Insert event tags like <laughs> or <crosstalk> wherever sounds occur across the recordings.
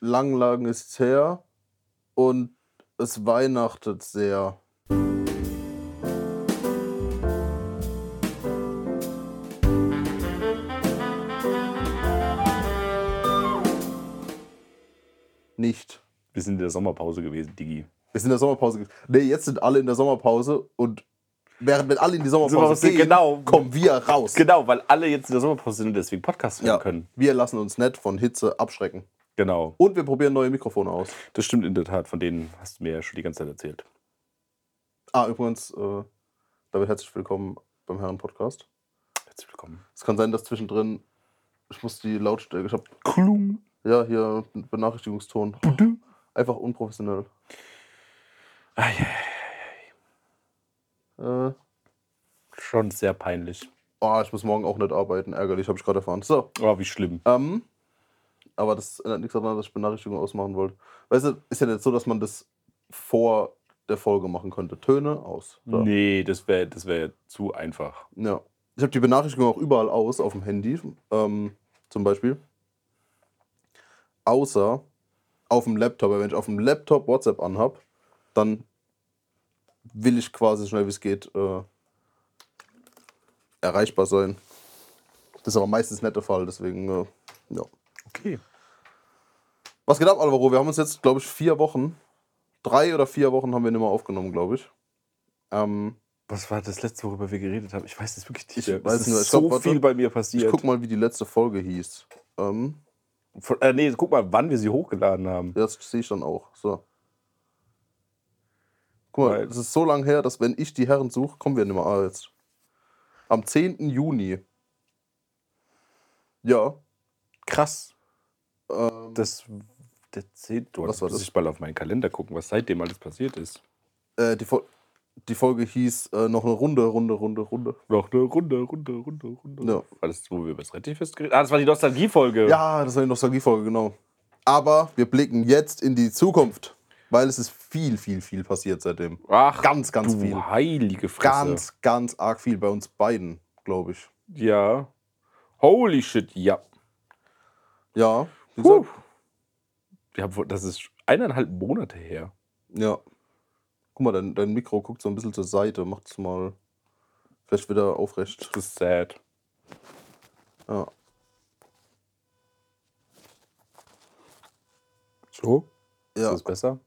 lang, lang ist her und es weihnachtet sehr. Nicht. Wir sind in der Sommerpause gewesen, Digi. Wir sind in der Sommerpause. ge- Nee, jetzt sind alle in der Sommerpause und während wir alle in die Sommerpause Sommerpause, gehen, genau. kommen wir raus. Genau, weil alle jetzt in der Sommerpause sind und deswegen Podcast hören Ja, können. wir lassen uns nicht von Hitze abschrecken. Genau. Und wir probieren neue Mikrofone aus. Das stimmt in der Tat, von denen hast du mir ja schon die ganze Zeit erzählt. Ah, übrigens, äh, damit herzlich willkommen beim Herren-Podcast. Herzlich willkommen. Es kann sein, dass zwischendrin, ich muss die Lautstärke, ich habe Klung. ja hier Benachrichtigungston. Einfach unprofessionell. Ah, Äh, Schon sehr peinlich. oh, ich muss morgen auch nicht arbeiten. Ärgerlich, habe ich gerade erfahren. So, Oh, wie schlimm. ähm, aber das ändert nichts daran, dass ich Benachrichtigungen ausmachen wollte. Weißt du, ist ja nicht so, dass man das vor der Folge machen könnte. Töne aus. So. Nee, das wäre das wär zu einfach. Ja. Ich habe die Benachrichtigung auch überall aus, auf dem Handy ähm, zum Beispiel. Außer auf dem Laptop. Weil wenn ich auf dem Laptop WhatsApp anhab, dann will ich quasi so schnell wie es geht äh, erreichbar sein. Das ist aber meistens nicht der Fall, deswegen, äh, ja. Okay. Was geht ab, Alvaro? Wir haben uns jetzt, glaube ich, vier Wochen, drei oder vier Wochen haben wir nicht mehr aufgenommen, glaube ich. Ähm, Was war das letzte, worüber wir geredet haben? Ich weiß es wirklich nicht. Ich weiß es ist nur, ich so glaub, viel bei mir ich passiert. guck mal, wie die letzte Folge hieß. Ähm, Von, äh, nee, guck mal, wann wir sie hochgeladen haben. Das sehe ich dann auch. So. Guck mal, es ist so lange her, dass wenn ich die Herren suche, kommen wir nicht mehr. Ah, jetzt. Am 10. Juni. Ja. Krass. Ähm, Das, der 10. Du Was war das? ich mal auf meinen Kalender gucken, was seitdem alles passiert ist. äh, die, Fol die Folge hieß äh, noch eine Runde, Runde, Runde, Runde. Noch eine Runde, Runde, Runde, Runde. Ja. War das, wo wir über das Rettich geredet Ah, das war die Nostalgie-Folge. Ja, das war die Nostalgiefolge, genau. Aber wir blicken jetzt in die Zukunft. Weil es ist viel, viel, viel passiert seitdem. Ach, Ganz, ganz du viel. heilige Fresse. Ganz, ganz arg viel bei uns beiden, glaube ich. Ja. Holy shit, ja. Ja. Gesagt, ja. Das ist eineinhalb Monate her. Ja. Guck mal, dein, dein Mikro guckt so ein bisschen zur Seite. Macht's mal vielleicht wieder aufrecht. Das ist sad. Ja. So? Ist Ja. das besser?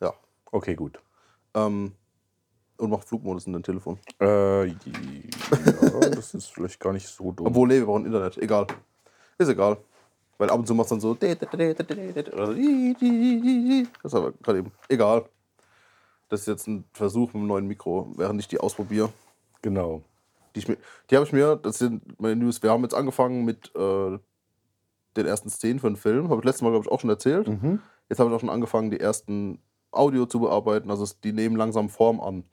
ja. Okay, gut. Ähm, und macht Flugmodus in dein Telefon. Äh, ja, das ist vielleicht gar nicht so dumm. Obwohl, nee, wir brauchen Internet. Egal. Ist egal. Weil ab und zu macht's dann so. Das ist aber gerade eben. Egal. Das ist jetzt ein Versuch mit dem neuen Mikro, während ich die ausprobiere. Genau. Die, ich mir- die habe ich mir, das sind meine News. Wir haben jetzt angefangen mit äh, den ersten Szenen für einen Film. Habe ich letztes Mal, glaube ich, auch schon erzählt. Mhm. Jetzt habe ich auch schon angefangen, die ersten Audio zu bearbeiten. Also es- die nehmen langsam Form an.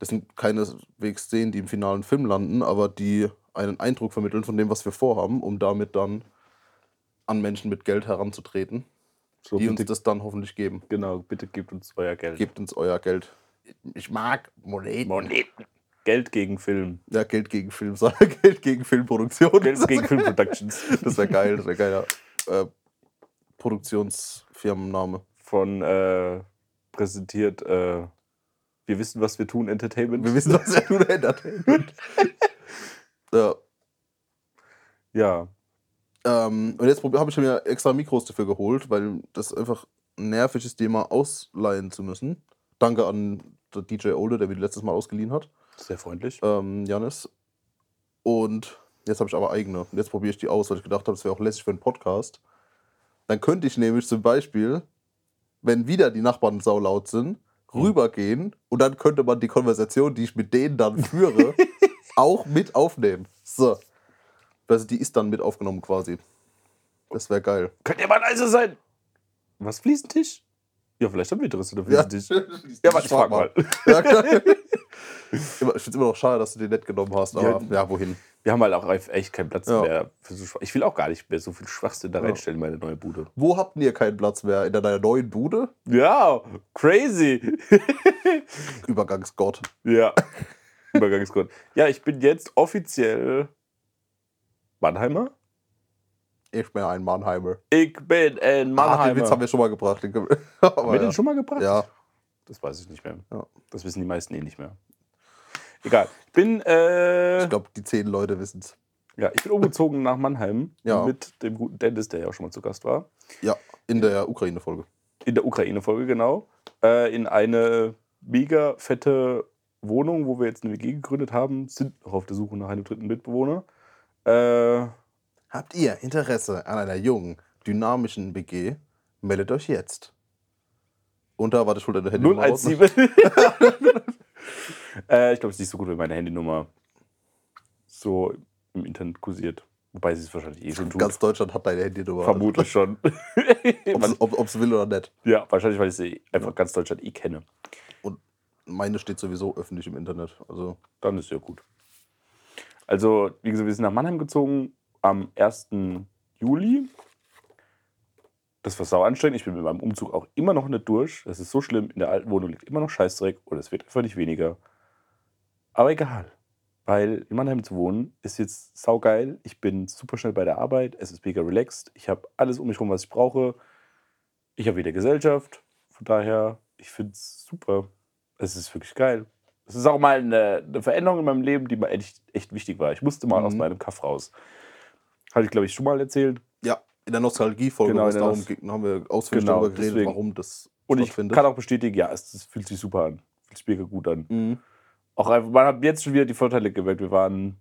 Das sind keineswegs Szenen, die im finalen Film landen, aber die einen Eindruck vermitteln von dem, was wir vorhaben, um damit dann an Menschen mit Geld heranzutreten, So, die uns bitte, das dann hoffentlich geben. genau, bitte gebt uns euer Geld. Gebt uns euer Geld. Ich mag Moneten. Moneten. Geld gegen Film. Ja, Geld gegen Film, <laughs> Geld gegen Filmproduktion. Geld gegen Filmproductions. <laughs> Das wäre geil, das wäre geiler äh, Produktionsfirmenname. Von äh, präsentiert, äh, wir wissen, was wir tun, Entertainment. Wir wissen, was er tun <laughs> Entertainment. ja. ja. Ähm, und jetzt habe ich mir extra Mikros dafür geholt, weil das einfach nervig ist, die mal ausleihen zu müssen. Danke an der DJ Ole, der mir letztes Mal ausgeliehen hat, Sehr freundlich. ähm, Janis. Und jetzt habe ich aber eigene. Und jetzt probiere ich die aus, weil ich gedacht habe, das wäre auch lässig für einen Podcast. Dann könnte ich nämlich zum Beispiel, wenn wieder die Nachbarn saulaut sind, rübergehen und dann könnte man die Konversation, die ich mit denen dann führe, <laughs> auch mit aufnehmen. So. Also die ist dann mit aufgenommen quasi. Das wäre geil. Könnt ihr mal leise sein? Was, Fliesentisch? Ja, vielleicht haben wir Interesse an der Fliesentisch. Ja, <laughs> Ja, warte, ich frag mal. Ja, <laughs> klar. Ich finde es immer noch schade, dass du den nicht genommen hast, aber Ja. ja, wohin? Wir haben halt auch echt keinen Platz Ja. mehr. Für so Schwach- ich will auch gar nicht mehr so viel Schwachsinn da reinstellen in meine neue Bude. Wo habt ihr keinen Platz mehr? In deiner neuen Bude? Ja, crazy. <laughs> Übergangsgott. ja. Übergangsgrund. Ja, ich bin jetzt offiziell Mannheimer. Ich bin ein Mannheimer. Ich bin in Ah, Mannheim. den Witz haben wir schon mal gebracht. Den können wir, <laughs> Haben wir den schon mal gebracht? Ja. Das weiß ich nicht mehr. Ja. Das wissen die meisten eh nicht mehr. Egal. Bin, äh, Ich glaube, die zehn Leute wissen es. ja, ich bin umgezogen nach Mannheim Ja. mit dem guten Dennis, der ja auch schon mal zu Gast war. Ja, in der Ukraine-Folge. In der Ukraine-Folge, genau. Äh, in eine mega fette Wohnung, wo wir jetzt eine WG gegründet haben, sind noch auf der Suche nach einem dritten Mitbewohner. Äh, Habt ihr Interesse an einer jungen, dynamischen BG? Meldet euch jetzt. Unter, warte, ich hol deine Handy 017. <laughs> äh, ich glaube, es ist nicht so gut, wenn meine Handynummer so im Internet kursiert. Wobei sie es wahrscheinlich eh schon tut. Ganz Deutschland hat deine Handynummer. Vermutlich schon. <laughs> Ob es will oder nicht. ja, wahrscheinlich, weil ich sie einfach ganz Deutschland eh kenne. Und meine steht sowieso öffentlich im Internet. Also, Dann ist ja gut. Also, wie gesagt, wir sind nach Mannheim gezogen am 1. Juli. Das war sau anstrengend. Ich bin mit meinem Umzug auch immer noch nicht durch. Das ist so schlimm. In der alten Wohnung liegt immer noch Scheißdreck und es wird einfach nicht weniger. Aber egal. Weil in Mannheim zu wohnen ist jetzt saugeil. Ich bin super schnell bei der Arbeit. Es ist mega relaxed. Ich habe alles um mich herum, was ich brauche. Ich habe wieder Gesellschaft. Von daher, ich finde es super. Es ist wirklich geil. Es ist auch mal eine, eine Veränderung in meinem Leben, die mir echt, echt wichtig war. Ich musste mal Mhm. aus meinem Kaff raus. Hatte ich, glaube ich, schon mal erzählt. ja, in der Nostalgie-Folge, Genau, darum haben wir ausführlich Genau, darüber geredet, deswegen. warum das Und ich kann auch bestätigen, ja, es, es fühlt sich super an. Fühlt sich mega gut an. Mhm. Auch einfach, man hat jetzt schon wieder die Vorteile gemerkt. Wir waren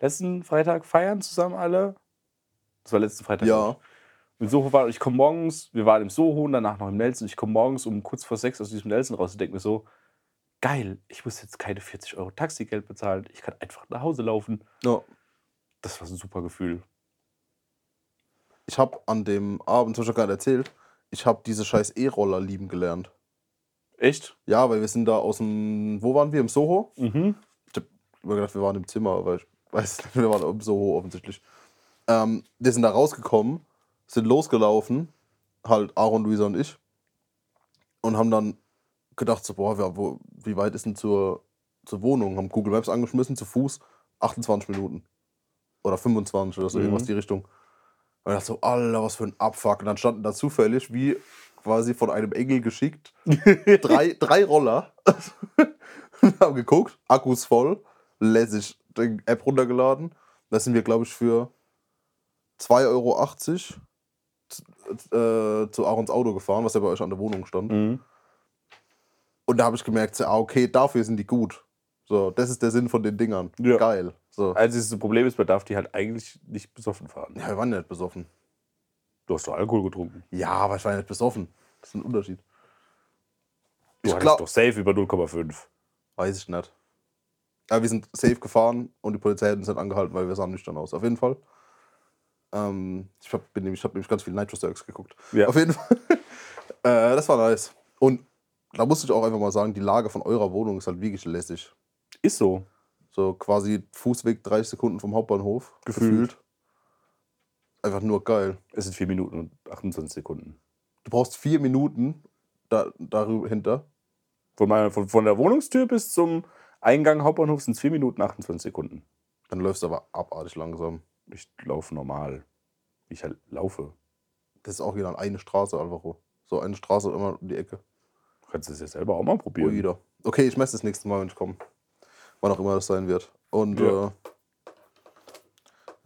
letzten Freitag feiern zusammen alle. Das war letzten Freitag. Ja. Im Soho war ich komme morgens, wir waren im Soho und danach noch im Nelson. Ich komme morgens um kurz vor sechs aus diesem Nelson raus und denke mir so, geil, ich muss jetzt keine 40 Euro Taxigeld bezahlen. Ich kann einfach nach Hause laufen. ja. Das war ein super Gefühl. Ich habe an dem Abend, das hab ich gerade erzählt, ich habe diese scheiß E-Roller lieben gelernt. Echt? Ja, weil wir sind da aus dem, wo waren wir, im Soho? Mhm. Ich hab immer gedacht, wir waren im Zimmer, aber ich weiß nicht, wir waren im Soho offensichtlich. Ähm, wir sind da rausgekommen, sind losgelaufen, halt Aaron, Luisa und ich, und haben dann gedacht, so, boah, wir, wo, wie weit ist denn zur, zur Wohnung? Haben Google Maps angeschmissen, zu Fuß, 28 Minuten. Oder 25 oder so, Mhm. irgendwas in die Richtung. Und ich dachte so, Alter, was für ein Abfuck. Und dann standen da zufällig, wie quasi von einem Engel geschickt, <laughs> drei, drei Roller. <laughs> Wir haben geguckt, Akkus voll, lässig die App runtergeladen. Da sind wir, glaube ich, für 2,80 Euro äh, zu Aarons Auto gefahren, was ja bei euch an der Wohnung stand. Mhm. Und da habe ich gemerkt, so, ah, okay, dafür sind die gut. So, das ist der Sinn von den Dingern. Ja. Geil. So. Einziges Problem ist, man darf die halt eigentlich nicht besoffen fahren. Ja, wir waren ja nicht besoffen. Du hast doch Alkohol getrunken. Ja, aber ich war nicht besoffen. Das ist ein Unterschied. Du Ich hattest doch safe über 0,5. Weiß ich nicht. Aber wir sind safe gefahren und die Polizei hat uns dann angehalten, weil wir sahen nüchtern aus. Auf jeden Fall. Ähm, ich habe nämlich, ich hab nämlich ganz viel Nitro Circus geguckt. Ja. Auf jeden Fall. <laughs> äh, das war nice. Und da musste ich auch einfach mal sagen, die Lage von eurer Wohnung ist halt wirklich lässig. Ist so. So quasi Fußweg 30 Sekunden vom Hauptbahnhof. Gefühlt. Einfach nur geil. Es sind 4 Minuten und 28 Sekunden. Du brauchst vier Minuten da, darüber hinter. Von, meiner, von, von der Wohnungstür bis zum Eingang Hauptbahnhof sind es 4 Minuten 28 Sekunden. Dann läufst du aber abartig langsam. Ich laufe normal. Ich halt laufe. Das ist auch wieder eine Straße, Alvaro. So eine Straße immer um die Ecke. Du kannst es ja selber auch mal probieren. wieder. Okay, ich messe das nächste Mal, wenn ich komme. Wann auch immer das sein wird. Und Ja. äh,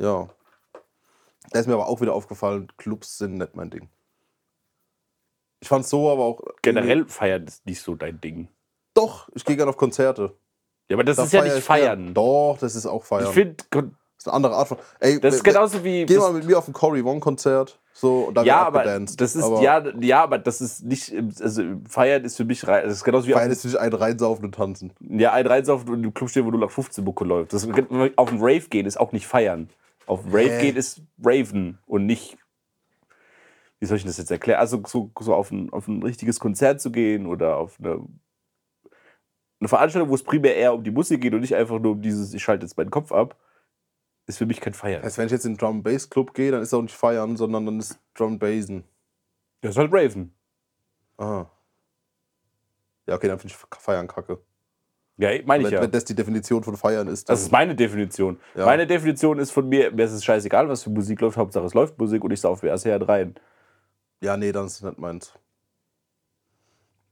ja. Da ist mir aber auch wieder aufgefallen, Clubs sind nicht mein Ding. Ich fand so aber auch. Generell feiern ist nicht so dein Ding. Doch, ich gehe gerne auf Konzerte. Ja, aber das Da ist ja nicht ich gern. feiern. Doch, das ist auch feiern. Ich finde, das ist eine andere Art von. Ey, das ist genauso wie. Geh mal mit mir auf ein Cory Wong Konzert. So, und ja, aber das ist aber ja, ja, aber das ist nicht, also feiern ist für mich rein. Das ist genauso wie Feiern ist nicht ein reinsaufen und tanzen. ja, ein Reinsaufen und im Club stehen, wo du nach 15 Mucke läuft. Das, auf einen Rave gehen ist auch nicht feiern. Auf einen Rave Hä? gehen ist Raven und nicht. Wie soll ich das jetzt erklären? Also so, so auf, ein, auf ein richtiges Konzert zu gehen oder auf eine, eine Veranstaltung, wo es primär eher um die Musik geht und nicht einfach nur um dieses, ich schalte jetzt meinen Kopf ab, ist für mich kein Feiern. Das heißt, wenn ich jetzt in den Drum Bass Club gehe, dann ist auch nicht feiern, sondern dann ist Drum Bassen. Das ist halt Raven. Aha. Ja, okay, dann finde ich feiern kacke. Ja, meine ich wenn, ja. wenn das die Definition von Feiern ist. Das ist meine Definition. Ja. Meine Definition ist von mir, mir ist es scheißegal, was für Musik läuft, Hauptsache es läuft Musik und ich sauf mir erst rein. ja, nee, dann ist es nicht meins.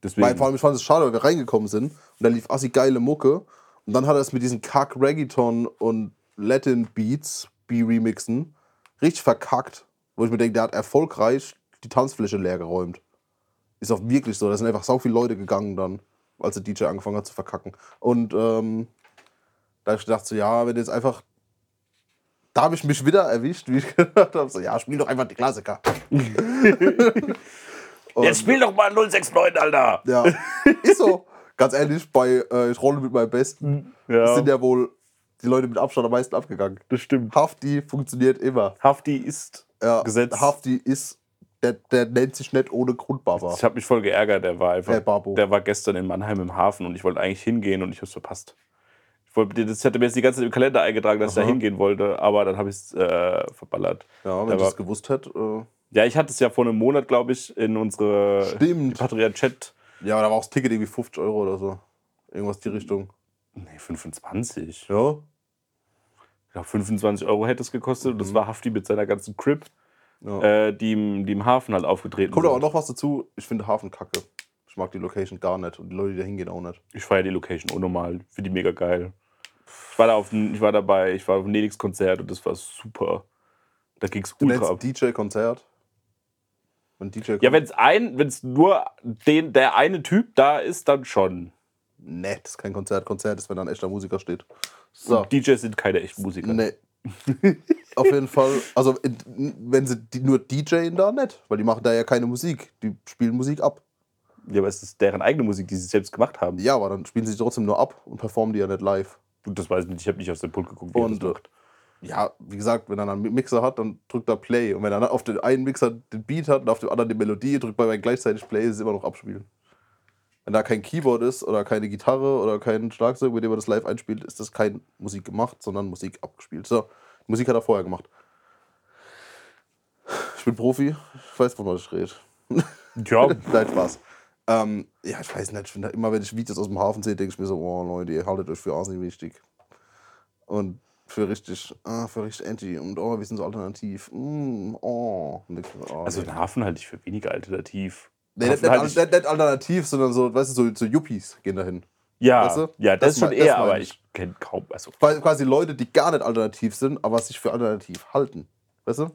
Deswegen. Weil, vor allem, ich fand es schade, weil wir reingekommen sind und da lief assi geile Mucke und dann hat er es mit diesen Kack Reggaeton und Latin Beats, B-Remixen, richtig verkackt. Wo ich mir denke, der hat erfolgreich die Tanzfläche leer geräumt. Ist auch wirklich so. Da sind einfach so viele Leute gegangen dann, als der DJ angefangen hat zu verkacken. Und ähm, da habe ich gedacht, so, ja, wenn jetzt einfach. Da habe ich mich wieder erwischt, wie ich <laughs> gedacht habe, so, ja, spiel doch einfach die Klassiker. Und- <laughs> Jetzt spiel doch mal 069, Alter! ja, ist so. Ganz ehrlich, bei äh, Ich rolle mit meinem Besten Ja, sind ja wohl die Leute mit Abstand am meisten abgegangen. das stimmt. Hafti funktioniert immer. Hafti ist Ja, Gesetz. Hafti ist, der, der nennt sich nicht ohne Grund Baba. Ich habe mich voll geärgert. Der war einfach. Äh, Babo. Der war gestern in Mannheim im Hafen und ich wollte eigentlich hingehen und ich habe es verpasst. Ich wollte, das hatte mir jetzt die ganze Zeit im Kalender eingetragen, dass ich da Aha. hingehen wollte, aber dann habe ich es äh, verballert. Ja, wenn Der ich das gewusst hätte. Äh, Ja, ich hatte es ja vor einem Monat, glaube ich, in unsere Stimmt. Patria-Chat. ja, aber da war auch das Ticket irgendwie 50 Euro oder so. Irgendwas die Richtung. Nee, 25. Ja. Ich glaube, 25 Euro hätte es gekostet und das Mhm. war Hafti mit seiner ganzen Crip, ja. äh, die, im, die im Hafen halt aufgetreten Kommt sind. aber noch was dazu. Ich finde Hafen kacke. Ich mag die Location gar nicht und die Leute, die da hingehen, auch nicht. Ich feiere die Location unnormal. Finde die mega geil. Ich war, da auf, ich war dabei, ich war auf dem Nelix-Konzert und das war super. Da ging es ultra ab. DJ-Konzert. Wenn DJ Ja, wenn es ein, wenn's nur den, der eine Typ da ist, dann schon. Nee, das ist kein Konzert. Konzert ist, wenn da ein echter Musiker steht. So. Und DJs sind keine echten Musiker. Nee. <laughs> Auf jeden Fall. Also, wenn sie die, nur DJen da, nicht. Weil die machen da ja keine Musik. Die spielen Musik ab. Ja, aber es ist deren eigene Musik, die sie selbst gemacht haben. Ja, aber dann spielen sie trotzdem nur ab und performen die ja nicht live. Und das weiß ich nicht, ich habe nicht aus dem Pult geguckt, wie Und, das macht. Ja, wie gesagt, wenn er einen Mixer hat, dann drückt er Play. Und wenn er auf den einen Mixer den Beat hat und auf dem anderen die Melodie, drückt man gleichzeitig Play, ist es immer noch abspielen. Wenn da kein Keyboard ist oder keine Gitarre oder kein Schlagzeug, mit dem man das live einspielt, ist das kein Musik gemacht, sondern Musik abgespielt. So, die Musik hat er vorher gemacht. Ich bin Profi, ich weiß, wovon ich rede. Ja, <laughs> Nein, Spaß. Ähm, ja, ich weiß nicht, ich finde immer, wenn ich Videos aus dem Hafen sehe, denke ich mir so, oh Leute, ihr haltet euch für Asien wichtig. Und für richtig, ah, für richtig anti. Und oh, wir sind so alternativ. Mm, oh. Und oh also den Hafen halte ich für weniger alternativ. Nee, nicht, Hafen nicht, nicht, alternativ, sondern so, weißt du, so, so Yuppies gehen dahin. ja, weißt du? ja, das, Das schon mein- eher, aber ich. ich kenne kaum. Also, Quasi Leute, die gar nicht alternativ sind, aber sich für alternativ halten. Weißt du?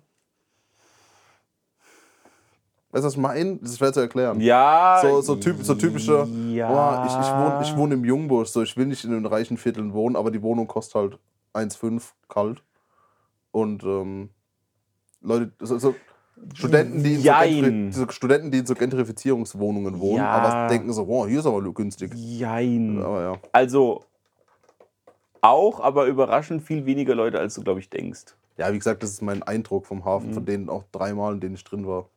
Weißt du, was ich meine? Das ist schwer zu erklären. ja, So, so, typ, so typische, Ja. boah, ich, ich, wohne, ich wohne im Jungbusch, so, ich will nicht in den reichen Vierteln wohnen, aber die Wohnung kostet halt 1,5 kalt. Und ähm, Leute, so, so Studenten, die in so. Gentri so Studenten, die in so Gentrifizierungswohnungen wohnen, Ja. aber denken so, boah, hier ist aber günstig. Jein. Aber ja. Also auch, aber überraschend viel weniger Leute, als du, glaube ich, denkst. Ja, wie gesagt, das ist mein Eindruck vom Hafen, Mhm. von denen auch dreimal, in denen ich drin war.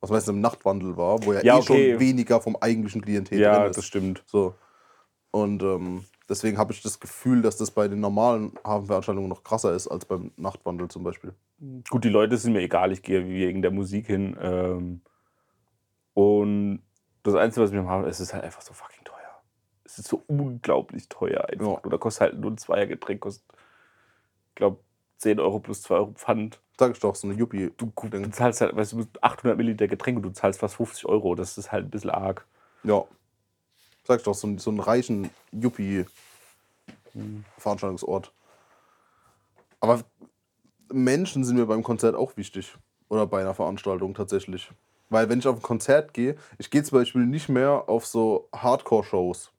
Was meistens im Nachtwandel war, wo ja, Ja, eh okay. schon weniger vom eigentlichen Klientel Ja, drin ist. das stimmt. So. Und ähm, deswegen habe ich das Gefühl, dass das bei den normalen Hafenveranstaltungen noch krasser ist als beim Nachtwandel zum Beispiel. Gut, die Leute sind mir egal, ich gehe wegen der Musik hin. Ähm, und das Einzige, was mich am Hafen, es ist halt einfach so fucking teuer. Es ist so unglaublich teuer einfach. Ja. Oder kostet halt nur ein Zweiergetränk, kostet, ich glaube, 10 Euro plus 2 Euro Pfand. Sag ich doch, so eine Yuppie. Du bezahlst halt, weißt du, 800 Milliliter Getränk und du zahlst fast 50 Euro. Das ist halt ein bisschen arg. Ja. Sag ich doch, so, einen- so einen reichen Yuppie-Veranstaltungsort. Aber Menschen sind mir beim Konzert auch wichtig. Oder bei einer Veranstaltung tatsächlich. Weil wenn ich auf ein Konzert gehe, ich gehe zum Beispiel nicht mehr auf so Hardcore-Shows.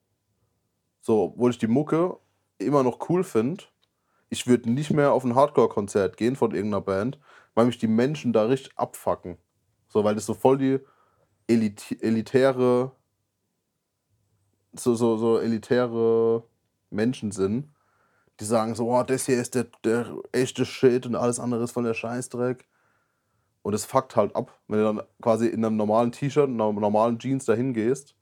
So, obwohl ich die Mucke immer noch cool finde. Ich würde nicht mehr auf ein Hardcore-Konzert gehen von irgendeiner Band, weil mich die Menschen da richtig abfacken. So, weil das so voll die Elit elitäre, so, so, so elitäre Menschen sind, die sagen so, oh, das hier ist der, der echte Shit und alles andere ist voll der Scheißdreck. Und es fuckt halt ab, wenn du dann quasi in einem normalen T-Shirt, in einer normalen Jeans dahin gehst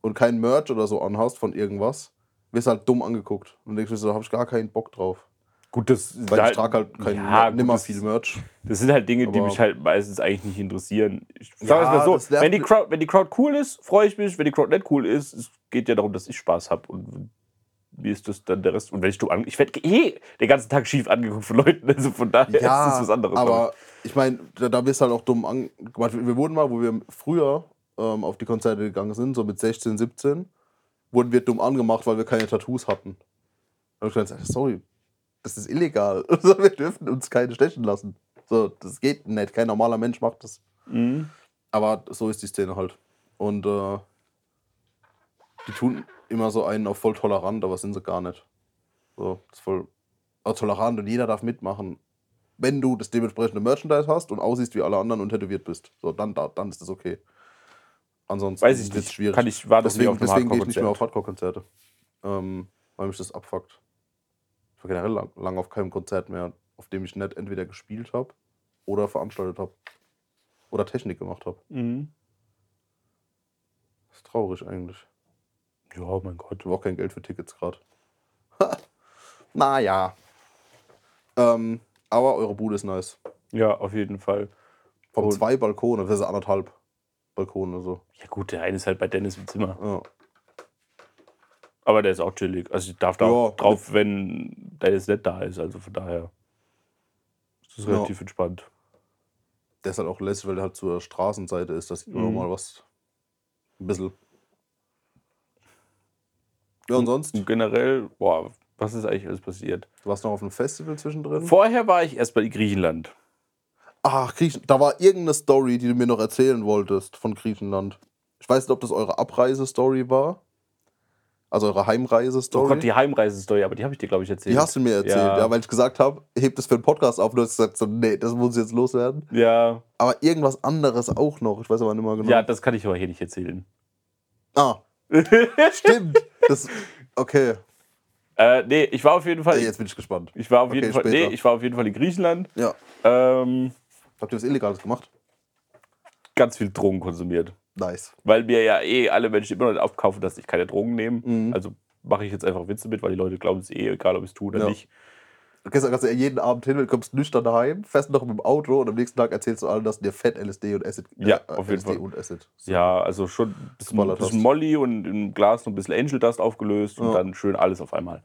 und kein Merch oder so anhast von irgendwas, wirst halt dumm angeguckt. Und denkst du so, da hab ich gar keinen Bock drauf. Gut, das, Weil ich trage halt kein, Ja, gut, nimmer das- viel Merch. das sind halt Dinge, die mich halt meistens eigentlich nicht interessieren. Ich sag Ja, es mal so, wenn die. Crowd, wenn die Crowd cool ist, freue ich mich. Wenn die Crowd nicht cool ist, es geht ja darum, dass ich Spaß habe. Und mir ist das dann der Rest. Und wenn ich dumm an, ich werde eh den ganzen Tag schief angeguckt von Leuten, <laughs> also von daher ist das was anderes. aber ich meine, da, da bist du halt auch dumm angemacht. Wir wurden mal, wo wir früher ähm, auf die Konzerte gegangen sind, so mit 16, 17, wurden wir dumm angemacht, weil wir keine Tattoos hatten. Hab ich gesagt, sorry, das ist illegal. <laughs> Also, wir dürfen uns keine stechen lassen. So, das geht nicht. Kein normaler Mensch macht das. Mhm. Aber so ist die Szene halt. Und äh, die tun immer so einen auf voll tolerant, aber sind sie gar nicht. So, das ist voll also tolerant und jeder darf mitmachen. Wenn du das dementsprechende Merchandise hast und aussiehst wie alle anderen und tätowiert bist. So, dann, da- dann ist das okay. Ansonsten Weiß ich nicht. schwierig. Kann ich, war das deswegen deswegen gehe ich nicht mehr auf Hardcore-Konzert. Hardcore-Konzerte. Ähm, weil mich das abfuckt. Ich war generell lang, auf keinem Konzert mehr, auf dem ich nicht entweder gespielt habe oder veranstaltet habe. Oder Technik gemacht habe. Mhm. Das ist traurig eigentlich. Ja, mein Gott. Ich habe auch kein Geld für Tickets gerade. <laughs> naja. Ähm, aber eure Bude ist nice. Ja, auf jeden Fall. Vom Und- zwei Balkone, das ist anderthalb Balkone so. Ja, gut, der eine ist halt bei Dennis im Zimmer. Ja. Aber der ist auch chillig. Also ich darf da Ja. drauf, wenn Dennis nicht da ist. Also von daher ist das Ja. relativ entspannt. Der ist halt auch lässig, weil der halt zur Straßenseite ist. Das sieht man Mhm. mal was. Ein bisschen. Ja, und sonst? Und generell, boah, was ist eigentlich alles passiert? Du warst noch auf einem Festival zwischendrin? Vorher war ich erst bei Griechenland. Ach, Griechen da war irgendeine Story, die du mir noch erzählen wolltest von Griechenland. Ich weiß nicht, ob das eure Abreisestory war. Also eure Oh Heimreisestory. Gott, die Heimreisestory, aber die habe ich dir, glaube ich, erzählt. Die hast du mir erzählt, ja, Ja. weil ich gesagt habe, heb das für einen Podcast auf und du hast gesagt, so, nee, das muss jetzt loswerden. Ja, Aber irgendwas anderes auch noch. Ich weiß aber nicht mehr genau. ja, das kann ich aber hier nicht erzählen. Ah, <laughs> stimmt. Das, okay, Äh, nee, ich war auf jeden Fall. Ey, jetzt bin ich gespannt. Ich war auf Okay, jeden Fall. später. Nee, ich war auf jeden Fall in Griechenland. Ja. Ähm, Habt ihr was Illegales gemacht? ganz viel Drogen konsumiert. Nice. Weil mir ja eh alle Menschen immer noch aufkaufen, dass ich keine Drogen nehme. Mhm. Also mache ich jetzt einfach Witze mit, weil die Leute glauben es eh, egal ob ich es tue oder Ja. nicht. Gestern kannst du ja jeden Abend hin, du kommst nüchtern daheim, fährst noch mit dem Auto und am nächsten Tag erzählst du allen, dass dir Fett, LSD und Acid. Ja, äh, auf jeden LSD Fall. und Acid. Ja, also schon ein bisschen, bisschen. Molly und im Glas noch ein bisschen Angel Dust aufgelöst und Ja. dann schön alles auf einmal.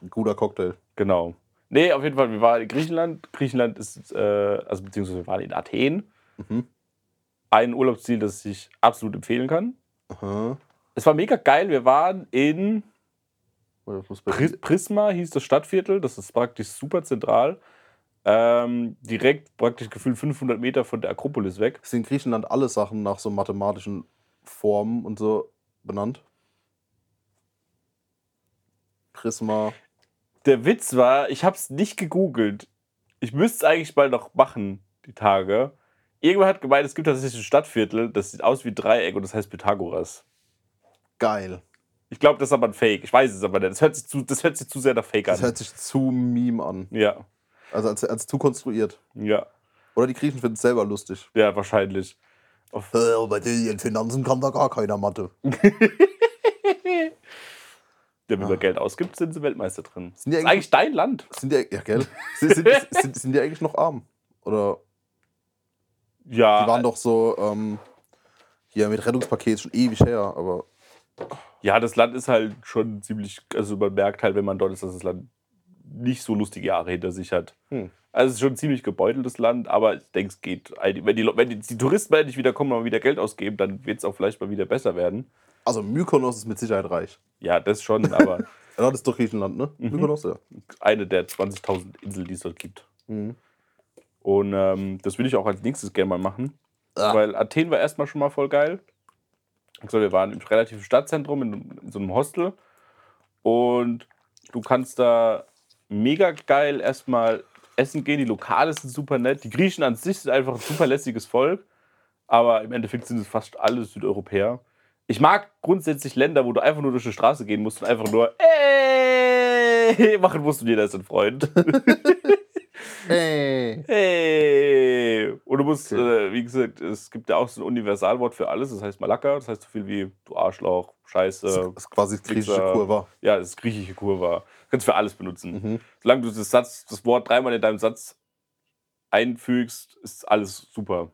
Ein guter Cocktail. Genau. Nee, auf jeden Fall, wir waren in Griechenland. Griechenland ist, äh, also beziehungsweise wir waren in Athen. Mhm. Ein Urlaubsziel, das ich absolut empfehlen kann. Aha. Es war mega geil. Wir waren in Prisma, hieß das Stadtviertel. Das ist praktisch super zentral. Ähm, direkt praktisch gefühlt 500 Meter von der Akropolis weg. Ist in Griechenland alle Sachen nach so mathematischen Formen und so benannt? Prisma. Der Witz war, ich habe es nicht gegoogelt. Ich müsste es eigentlich mal noch machen, die Tage. Irgendwer hat gemeint, es gibt tatsächlich ein Stadtviertel, das sieht aus wie ein Dreieck und das heißt Pythagoras. Geil. Ich glaube, das ist aber ein Fake. Ich weiß es aber nicht. Das hört sich zu, das hört sich zu sehr nach Fake Das an. hört sich zu Meme an. Ja, Also als, als zu konstruiert. ja, Oder die Griechen finden es selber lustig. ja, wahrscheinlich. Auf, Äh, bei den Finanzen kann da gar keiner Mathe. <laughs> der, wenn man Geld ausgibt, sind sie Weltmeister drin. Sind die das ist eigentlich- eigentlich dein Land. Sind die, ja, gell? <laughs> Sind, sind, sind, sind die eigentlich noch arm? Oder Ja, die waren doch so, ähm, hier mit Rettungspaket schon ewig her, aber ja, das Land ist halt schon ziemlich, also man merkt halt, wenn man dort ist, dass das Land nicht so lustige Jahre hinter sich hat. Hm. Also es ist schon ein ziemlich gebeuteltes Land, aber ich denke, es geht. Wenn die, wenn die, die Touristen endlich wieder kommen und mal wieder Geld ausgeben, dann wird es auch vielleicht mal wieder besser werden. also Mykonos ist mit Sicherheit reich. Ja, das schon, aber <laughs> Ja, das ist doch Griechenland, ne? Mhm. Mykonos, ja. eine der 20.000 Inseln, die es dort gibt. Mhm. Und ähm, das will ich auch als nächstes gerne mal machen. Ah. Weil Athen war erstmal schon mal voll geil. Also wir waren im relativen Stadtzentrum in, in so einem Hostel. Und du kannst da mega geil erstmal essen gehen. Die Lokale sind super nett. Die Griechen an sich sind einfach ein super lässiges Volk. Aber im Endeffekt sind es fast alle Südeuropäer. Ich mag grundsätzlich Länder, wo du einfach nur durch die Straße gehen musst und einfach nur ey <laughs> machen musst und jeder ist ein Freund. <laughs> <laughs> Hey. Hey! Und du musst, Okay. äh, wie gesagt, es gibt ja auch so ein Universalwort für alles, das heißt Malaka, das heißt so viel wie du Arschloch, Scheiße. Das ist quasi griechische Wichser. Kurva. Ja, das ist griechische Kurva. Kannst für alles benutzen. Mhm. Solange du das, Satz, das Wort dreimal in deinem Satz einfügst, ist alles super.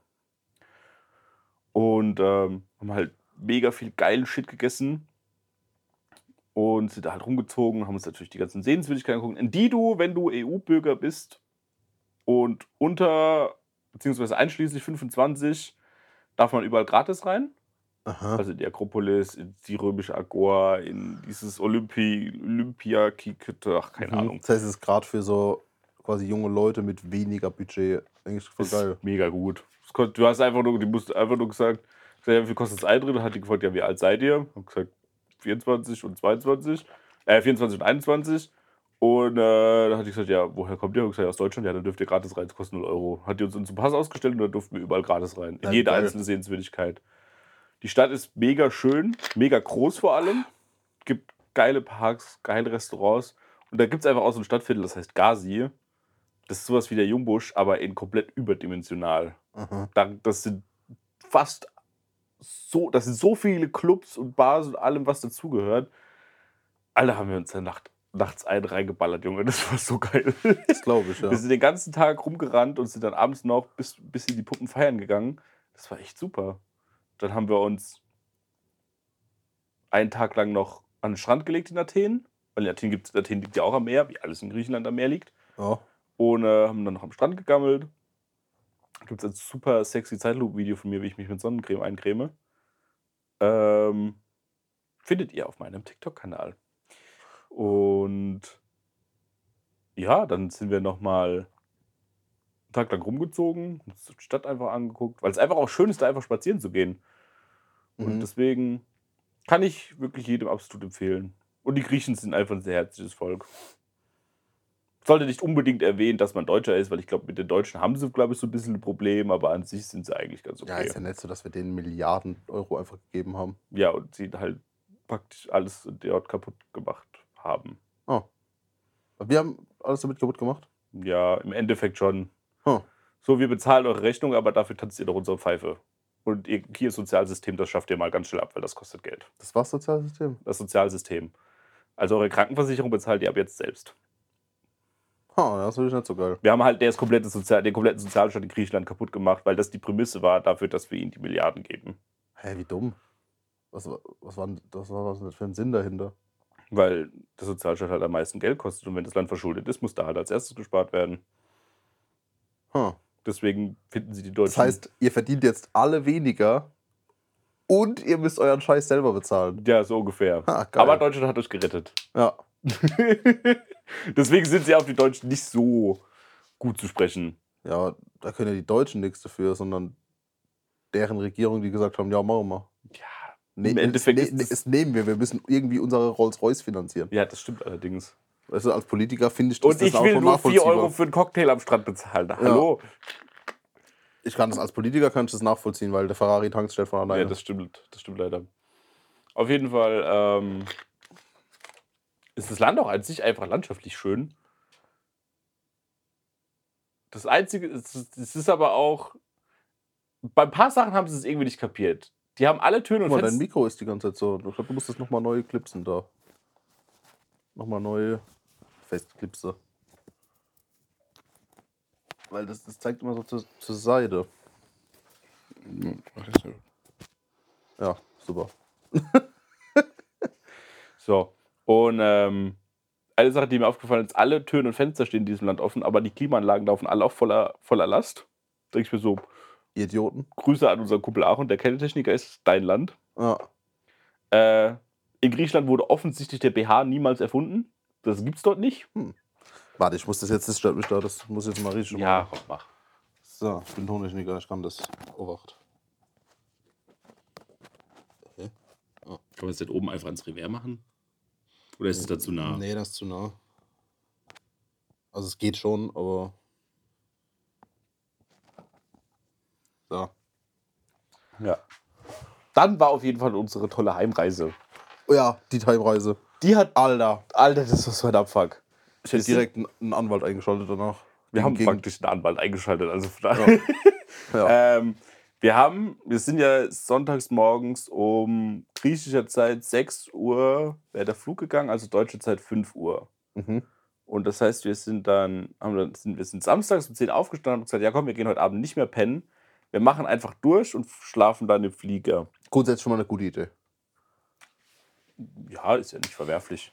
Und ähm, haben halt mega viel geilen Shit gegessen. und sind da halt rumgezogen, haben uns natürlich die ganzen Sehenswürdigkeiten angeguckt, in die du, wenn du EU-Bürger bist und unter, beziehungsweise einschließlich 25, darf man überall gratis rein. Aha. Also in die Akropolis, in die römische Agora, in dieses Olympi, Olympia, Kikete, ach, keine Mhm. Ahnung. Das heißt, es ist gerade für so quasi junge Leute mit weniger Budget eigentlich voll Ist geil. mega gut. Du hast einfach nur, die musst einfach nur gesagt, gesagt, wie viel kostet das Eintritt? Dann hat die gefragt, ja, wie alt seid ihr? Hab gesagt, 24 und 22, äh, 24 und 21. Und äh, dann hat die gesagt, ja, woher kommt ihr? Hab gesagt, ja, aus Deutschland, ja, dann dürft ihr gratis rein, das kostet 0 Euro. Hat die uns unseren Pass ausgestellt und dann durften wir überall gratis rein. In jede einzelne Sehenswürdigkeit. Die Stadt ist mega schön, mega groß vor allem. Gibt geile Parks, geile Restaurants. Und da gibt es einfach auch so ein Stadtviertel, das heißt Gazi. Das ist sowas wie der Jungbusch, aber in komplett überdimensional. Da, das sind fast so, das sind so viele Clubs und Bars und allem, was dazugehört. Alle haben wir uns da Nacht, nachts einen reingeballert, Junge. Das war so geil. Das glaube ich, ja. Wir sind den ganzen Tag rumgerannt und sind dann abends noch bis, bis in die Puppen feiern gegangen. Das war echt super. Dann haben wir uns einen Tag lang noch an den Strand gelegt in Athen. Weil in Athen, gibt's, Athen liegt ja auch am Meer, wie alles in Griechenland am Meer liegt. ja. Und äh, haben dann noch am Strand gegammelt. Gibt es ein super sexy Zeitlupe-Video von mir, wie ich mich mit Sonnencreme eincreme. Ähm, findet ihr auf meinem TikTok-Kanal. Und ja, dann sind wir nochmal einen Tag lang rumgezogen, uns die Stadt einfach angeguckt, weil es einfach auch schön ist, da einfach spazieren zu gehen. Und Mhm. deswegen kann ich wirklich jedem absolut empfehlen. Und die Griechen sind einfach ein sehr herzliches Volk. Sollte nicht unbedingt erwähnen, dass man Deutscher ist, weil ich glaube, mit den Deutschen haben sie, glaube ich, so ein bisschen ein Problem, aber an sich sind sie eigentlich ganz Ja, okay. ist ja nicht so, dass wir denen Milliarden Euro einfach gegeben haben. Ja, und sie halt praktisch alles dort kaputt gemacht haben. Oh. Wir haben alles damit kaputt gemacht. Ja, im Endeffekt schon. Huh. So, wir bezahlen eure Rechnung, aber dafür tanzt ihr doch unsere Pfeife. Und ihr hier Sozialsystem, das schafft ihr mal ganz schnell ab, weil das kostet Geld. Das war das Sozialsystem. Das Sozialsystem. Also eure Krankenversicherung bezahlt ihr ab jetzt selbst. Ha, das ist natürlich nicht so geil. Wir haben halt das komplette Sozial den kompletten Sozialstaat in Griechenland kaputt gemacht, weil das die Prämisse war dafür, dass wir ihnen die Milliarden geben. Hä, wie dumm. Was, wa- was war denn das war was denn für ein Sinn dahinter? Weil der Sozialstaat halt am meisten Geld kostet und wenn das Land verschuldet ist, muss da halt als erstes gespart werden. Ha. Deswegen finden sie die Deutschen. Das heißt, ihr verdient jetzt alle weniger und ihr müsst euren Scheiß selber bezahlen. ja, so ungefähr. Ha. Aber Deutschland hat euch gerettet. ja. <laughs> Deswegen sind sie auf die Deutschen nicht so gut zu sprechen. ja, da können ja die Deutschen nichts dafür, sondern deren Regierung, die gesagt haben, ja, machen wir. Ja, Nee, Im Endeffekt es, ist ne, das- nehmen wir. Wir müssen irgendwie unsere Rolls-Royce finanzieren. ja das stimmt allerdings. Du, als Politiker finde ich Und das ich auch will nur 4 nachvollziehbar. Euro für einen Cocktail am Strand bezahlen. Hallo? Ich kann das als Politiker kann ich das nachvollziehen, weil der Ferrari tankt stellt von alleine. Ja, das stimmt. Das stimmt leider. Auf jeden Fall ähm, ist das Land auch an sich einfach landschaftlich schön. Das Einzige, es ist aber auch. Bei ein paar Sachen haben sie es irgendwie nicht kapiert. Die haben alle Töne Guck und mal, dein Fenster. Mikro ist die ganze Zeit so. Ich glaube, du musst das nochmal neu klipsen da. Nochmal neu festklipsen. Weil das, das zeigt immer so zur, zur Seite. Ja, super. <laughs> So. Und ähm, eine Sache, die mir aufgefallen ist, alle Töne und Fenster stehen in diesem Land offen, aber die Klimaanlagen laufen alle auch voller, voller Last. Da denke ich mir so, Ihr Idioten. Grüße an unseren Kumpel Aaron, der Kältetechniker ist dein Land. Ja. Äh, in Griechenland wurde offensichtlich der BH niemals erfunden. Das gibt's dort nicht. Warte, ich muss das jetzt, das stört mich da, das muss jetzt mal richtig Ja, machen. mach. So, ich bin Tontechniker, ich kann das. Obacht. Kann man es nicht oben einfach ans Revers machen? Oder ist es dazu nah? Nee, das ist zu nah. Also es geht schon, aber. So. Ja. Dann war auf jeden Fall unsere tolle Heimreise. Oh ja, die Timereise. Die hat. Alter. Alter, das ist so ein Abfuck. Ich hätte direkt einen- Anwalt eingeschaltet danach. Wir haben Gegen- praktisch einen Anwalt eingeschaltet. Also von daher- Ja. <laughs> ähm, wir haben, wir sind ja sonntags morgens um griechischer Zeit 6 Uhr, wäre der Flug gegangen, also deutsche Zeit 5 Uhr. Mhm. Und das heißt, wir sind dann, haben dann sind, wir sind samstags um 10 aufgestanden und haben gesagt, ja komm, wir gehen heute Abend nicht mehr pennen. Wir machen einfach durch und schlafen dann im Flieger. Grundsätzlich schon mal eine gute Idee. ja, ist ja nicht verwerflich.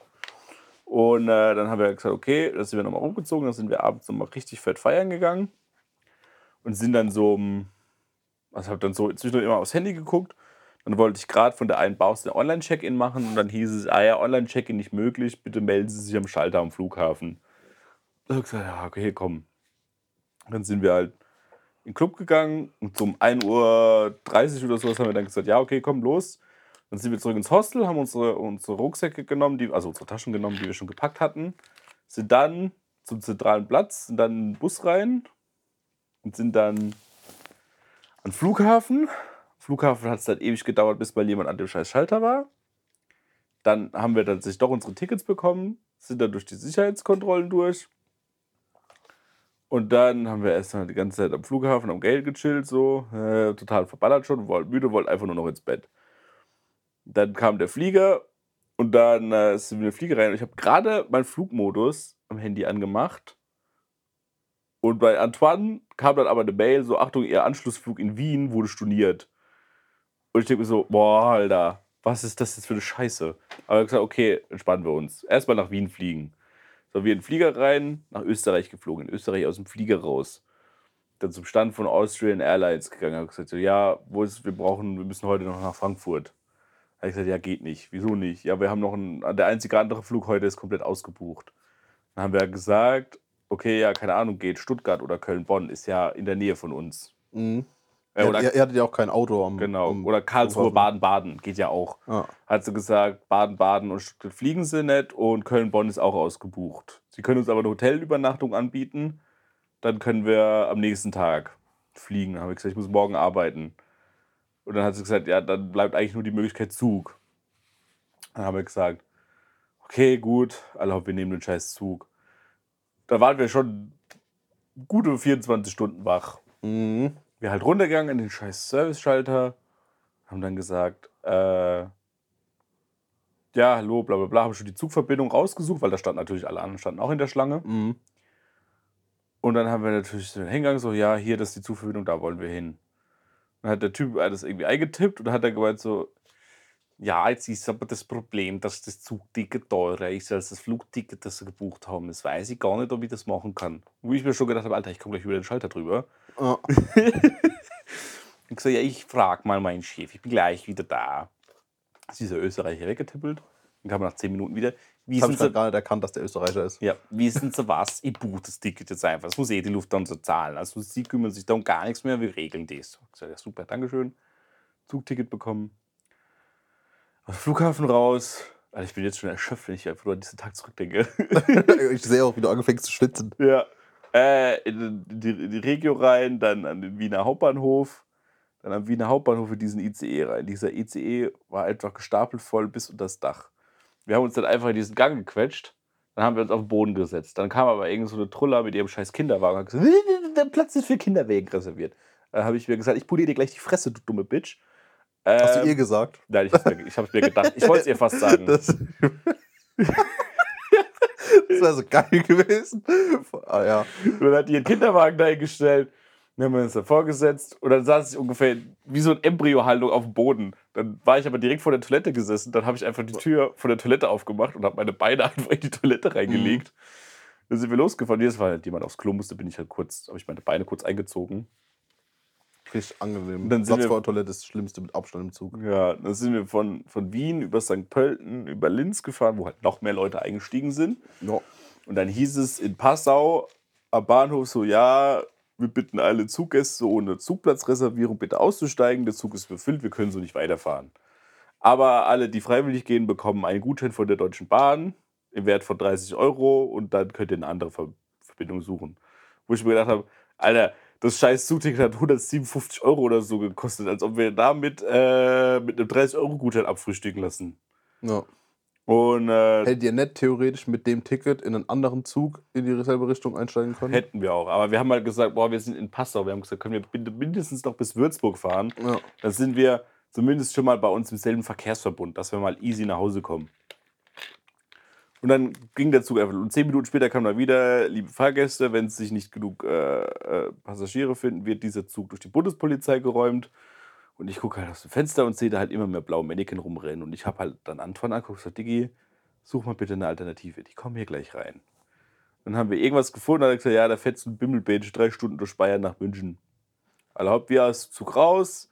Und äh, dann haben wir gesagt, okay, da sind wir nochmal umgezogen, dann sind wir abends nochmal richtig fett feiern gegangen und sind dann so, also habe dann so zwischendurch immer aufs Handy geguckt. Dann wollte ich gerade von der einen Baustelle Online-Check-In machen und dann hieß es, ah ja, Online-Check-In nicht möglich, bitte melden Sie sich am Schalter am Flughafen. Da habe ich gesagt, ja, okay, komm. Dann sind wir halt in den Club gegangen und um 1.30 Uhr oder sowas haben wir dann gesagt, ja, okay, komm, los. Dann sind wir zurück ins Hostel, haben unsere, unsere Rucksäcke genommen, die, also unsere Taschen genommen, die wir schon gepackt hatten, sind dann zum zentralen Platz, sind dann in den Bus rein und sind dann an Flughafen. Flughafen hat es dann ewig gedauert, bis mal jemand an dem scheiß Schalter war. Dann haben wir tatsächlich doch unsere Tickets bekommen, sind dann durch die Sicherheitskontrollen durch. Und dann haben wir erst mal die ganze Zeit am Flughafen am Geld gechillt, so, äh, total verballert schon, wollten müde, wollten einfach nur noch ins Bett. Dann kam der Flieger und dann äh, sind wir in den Flieger rein. Und ich habe gerade meinen Flugmodus am Handy angemacht. Und bei Antoine kam dann aber eine Mail, so Achtung, Ihr Anschlussflug in Wien wurde storniert. Und ich denke mir so, boah, Alter, was ist das jetzt für eine Scheiße? Aber ich habe gesagt, okay, entspannen wir uns. Erstmal nach Wien fliegen. So, wir in den Flieger rein, nach Österreich geflogen, in Österreich aus dem Flieger raus. Dann zum Stand von Austrian Airlines gegangen, habe gesagt, so, ja, wo ist, wir brauchen, wir müssen heute noch nach Frankfurt. Habe ich gesagt, ja, geht nicht. Wieso nicht? Ja, wir haben noch einen, der einzige andere Flug heute ist komplett ausgebucht. Dann haben wir gesagt, okay, ja, keine Ahnung, geht Stuttgart oder Köln-Bonn, ist ja in der Nähe von uns. Mhm. Äh, Er, oder, er, er hatte ja auch kein Auto am. genau. am Oder Karlsruhe. Baden-Baden, geht ja auch. Ja. Hat sie gesagt, Baden-Baden und Stuttgart fliegen sie nicht und Köln-Bonn ist auch ausgebucht. Sie können uns aber eine Hotelübernachtung anbieten, dann können wir am nächsten Tag fliegen. Dann habe ich gesagt, ich muss morgen arbeiten. Und dann hat sie gesagt, ja, dann bleibt eigentlich nur die Möglichkeit Zug. Dann habe ich gesagt, okay, gut, alle wir nehmen den scheiß Zug. Da waren wir schon gute 24 Stunden wach Mhm. Wir halt runtergegangen in den scheiß Service-Schalter, haben dann gesagt, äh, ja, hallo, bla bla bla, haben schon die Zugverbindung rausgesucht, weil da standen natürlich alle anderen standen auch in der Schlange. Mhm. Und dann haben wir natürlich so hingegangen, so, ja, hier, das ist die Zugverbindung, da wollen wir hin. Dann hat der Typ das irgendwie eingetippt und dann hat er gemeint so, ja, jetzt ist aber das Problem, dass das Zugticket teurer ist als das Flugticket, das sie gebucht haben. Das weiß ich gar nicht, ob ich das machen kann. Wo ich mir schon gedacht habe, Alter, ich komme gleich über den Schalter drüber. Ja. Ich gesagt, ja, ich frage mal meinen Chef, ich bin gleich wieder da. Ist dieser Österreicher weggetippelt. Dann kam nach 10 Minuten wieder. Wie Das habe ich gar nicht erkannt, dass der Österreicher ist. ja, wissen Sie was? Ich buche das Ticket jetzt einfach. Das muss eh die Lufthansa zahlen. Also Sie kümmern sich da um gar nichts mehr, wir regeln das. Ich gesagt, ja, super, Dankeschön. Zugticket bekommen. Aus dem Flughafen raus. Alter, ich bin jetzt schon erschöpft, wenn ich einfach nur an diesen Tag zurückdenke. <laughs> ich sehe auch, wie du angefangen zu schwitzen. Ja. Äh, in die, die Regio rein, dann an den Wiener Hauptbahnhof, dann am Wiener Hauptbahnhof in diesen ICE rein. Dieser ICE war einfach gestapelt voll bis unter das Dach. Wir haben uns dann einfach in diesen Gang gequetscht, dann haben wir uns auf den Boden gesetzt. Dann kam aber irgend so eine Truller mit ihrem scheiß Kinderwagen und hat gesagt, der Platz ist für Kinderwegen reserviert. Dann habe ich mir gesagt, ich poliere dir gleich die Fresse, du dumme Bitch. Hast du Ähm, ihr gesagt? Nein, ich habe es mir, mir gedacht. Ich wollte es ihr fast sagen. <laughs> <laughs> Das, wäre so geil gewesen. Ah ja. Und dann hat die ihren Kinderwagen dahingestellt. Dann haben wir uns da vorgesetzt und dann saß ich ungefähr wie so ein Embryo-Haltung auf dem Boden. Dann war ich aber direkt vor der Toilette gesessen. Dann habe ich einfach die Tür von der Toilette aufgemacht und habe meine Beine <laughs> einfach in die Toilette reingelegt. Dann sind wir losgefahren. Jedes Mal, wenn jemand aufs Klo musste, bin ich halt kurz, habe ich meine Beine kurz eingezogen. Richtig angenehm. Dann sind Platz wir- vor der Toilette ist das Schlimmste mit Abstand im Zug. Ja, dann sind wir von, von Wien über St. Pölten, über Linz gefahren, wo halt noch mehr Leute eingestiegen sind. Ja. Und dann hieß es in Passau am Bahnhof so, ja, wir bitten alle Zuggäste ohne Zugplatzreservierung bitte auszusteigen. Der Zug ist befüllt, wir können so nicht weiterfahren. Aber alle, die freiwillig gehen, bekommen einen Gutschein von der Deutschen Bahn im Wert von 30 Euro und dann könnt ihr eine andere Ver Verbindung suchen. Wo ich mir gedacht habe, Alter, das scheiß Zugticket hat 157 Euro oder so gekostet, als ob wir damit äh, mit einem 30-Euro-Gutschein abfrühstücken lassen. ja. Und äh, Hättet ihr nicht theoretisch mit dem Ticket in einen anderen Zug in dieselbe Richtung einsteigen können? Hätten wir auch. Aber wir haben halt gesagt, boah, wir sind in Passau. Wir haben gesagt, können wir mindestens noch bis Würzburg fahren. Ja. Dann sind wir zumindest schon mal bei uns im selben Verkehrsverbund, dass wir mal easy nach Hause kommen. Und dann ging der Zug einfach. Und zehn Minuten später kam er wieder, liebe Fahrgäste, wenn es sich nicht genug äh, äh, Passagiere finden, wird dieser Zug durch die Bundespolizei geräumt. Und ich gucke halt aus dem Fenster und sehe da halt immer mehr blaue Männchen rumrennen. Und ich habe halt dann Antoine angeguckt und gesagt, Diggi, such mal bitte eine Alternative. Die kommen hier gleich rein. Dann haben wir irgendwas gefunden, dann hat gesagt, ja, da fährt so ein Bimmelbähnchen drei Stunden durch Bayern nach München. Also wir aus dem Zug raus.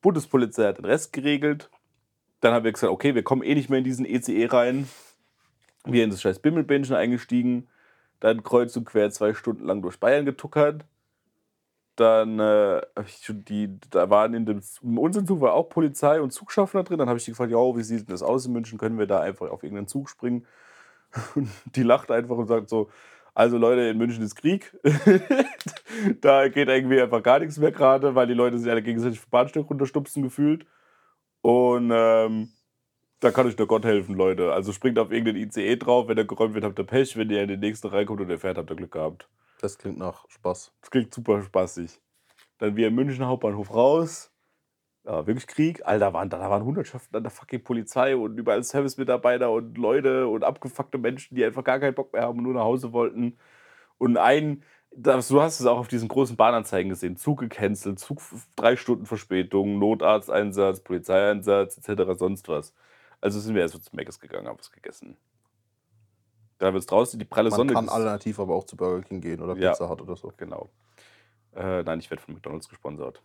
Bundespolizei hat den Rest geregelt. Dann haben wir gesagt, okay, wir kommen eh nicht mehr in diesen ECE rein. Wir in das scheiß Bimmelbändchen eingestiegen. Dann kreuz und quer zwei Stunden lang durch Bayern getuckert. Dann äh, die, da waren in dem in unserem Zug war auch Polizei und Zugschaffner drin. Dann habe ich die gefragt, ja, wie sieht denn das aus in München? Können wir da einfach auf irgendeinen Zug springen? <laughs> Und die lacht einfach und sagt so, also Leute, in München ist Krieg. <laughs> da geht irgendwie einfach gar nichts mehr gerade, weil die Leute sich alle gegenseitig vom Bahnsteig runterstupsen gefühlt. Und ähm, da kann euch nur Gott helfen, Leute. Also springt auf irgendeinen ICE drauf, wenn er geräumt wird, habt ihr Pech. Wenn ihr in den nächsten reinkommt und er fährt, habt ihr Glück gehabt. Das klingt nach Spaß. Das klingt super spaßig. Dann wir im München Hauptbahnhof raus. Ja, wirklich Krieg. Alter, waren, da waren Hundertschaften an der fucking Polizei und überall Servicemitarbeiter und Leute und abgefuckte Menschen, die einfach gar keinen Bock mehr haben und nur nach Hause wollten. Und ein, das, du hast es auch auf diesen großen Bahnanzeigen gesehen, Zug gecancelt, Zug drei Stunden Verspätung, Notarzteinsatz, Polizeieinsatz etc., sonst was. Also sind wir erst zu Meckes gegangen, haben was gegessen. Da wird es draußen die pralle Man Sonne. kann ges- alternativ aber auch zu Burger King gehen oder Ja. Pizza Hut oder so. Genau. Äh, nein, ich werde von McDonalds gesponsert.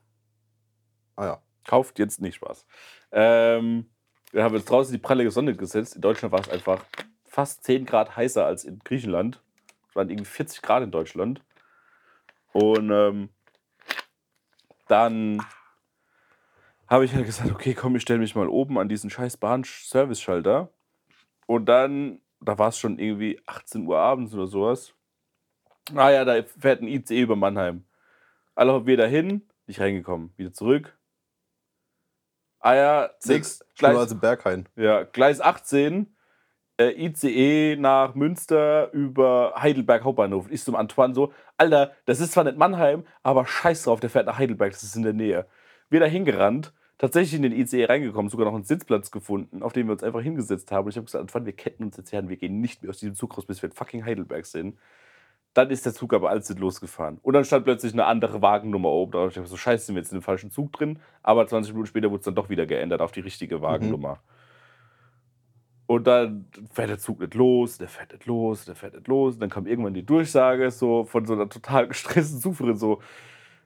Ah ja. Kauft jetzt nicht Spaß. Ähm, wir haben jetzt draußen die pralle Sonne gesetzt. In Deutschland war es einfach fast 10 Grad heißer als in Griechenland. Es waren irgendwie 40 Grad in Deutschland. Und ähm, dann habe ich halt gesagt, okay, komm, ich stelle mich mal oben an diesen scheiß Bahn-Service-Schalter. Und dann, da war es schon irgendwie 18 Uhr abends oder sowas. Ah ja, da fährt ein ICE über Mannheim. Alle wir dahin, nicht reingekommen. Wieder zurück. Ah ja, Sechs. Gleis, Schlimmer als im Berghain. ja, Gleis 18, äh, ICE nach Münster über Heidelberg Hauptbahnhof. Ich zum Antoine so, Alter, das ist zwar nicht Mannheim, aber scheiß drauf, der fährt nach Heidelberg, das ist in der Nähe. Wir da hingerannt, tatsächlich in den ICE reingekommen, sogar noch einen Sitzplatz gefunden, auf dem wir uns einfach hingesetzt haben. Und ich habe gesagt, Antoine, wir ketten uns jetzt hier an, wir gehen nicht mehr aus diesem Zug raus, bis wir in fucking Heidelberg sind. Dann ist der Zug aber alsbald losgefahren. Und dann stand plötzlich eine andere Wagennummer oben drauf. Ich dachte so, scheiße, sind wir jetzt in dem falschen Zug drin. Aber 20 Minuten später wurde es dann doch wieder geändert auf die richtige Wagennummer. Und dann fährt der Zug nicht los, der fährt nicht los, der fährt nicht los. Und dann kam irgendwann die Durchsage so von so einer total gestressten Zugführerin so,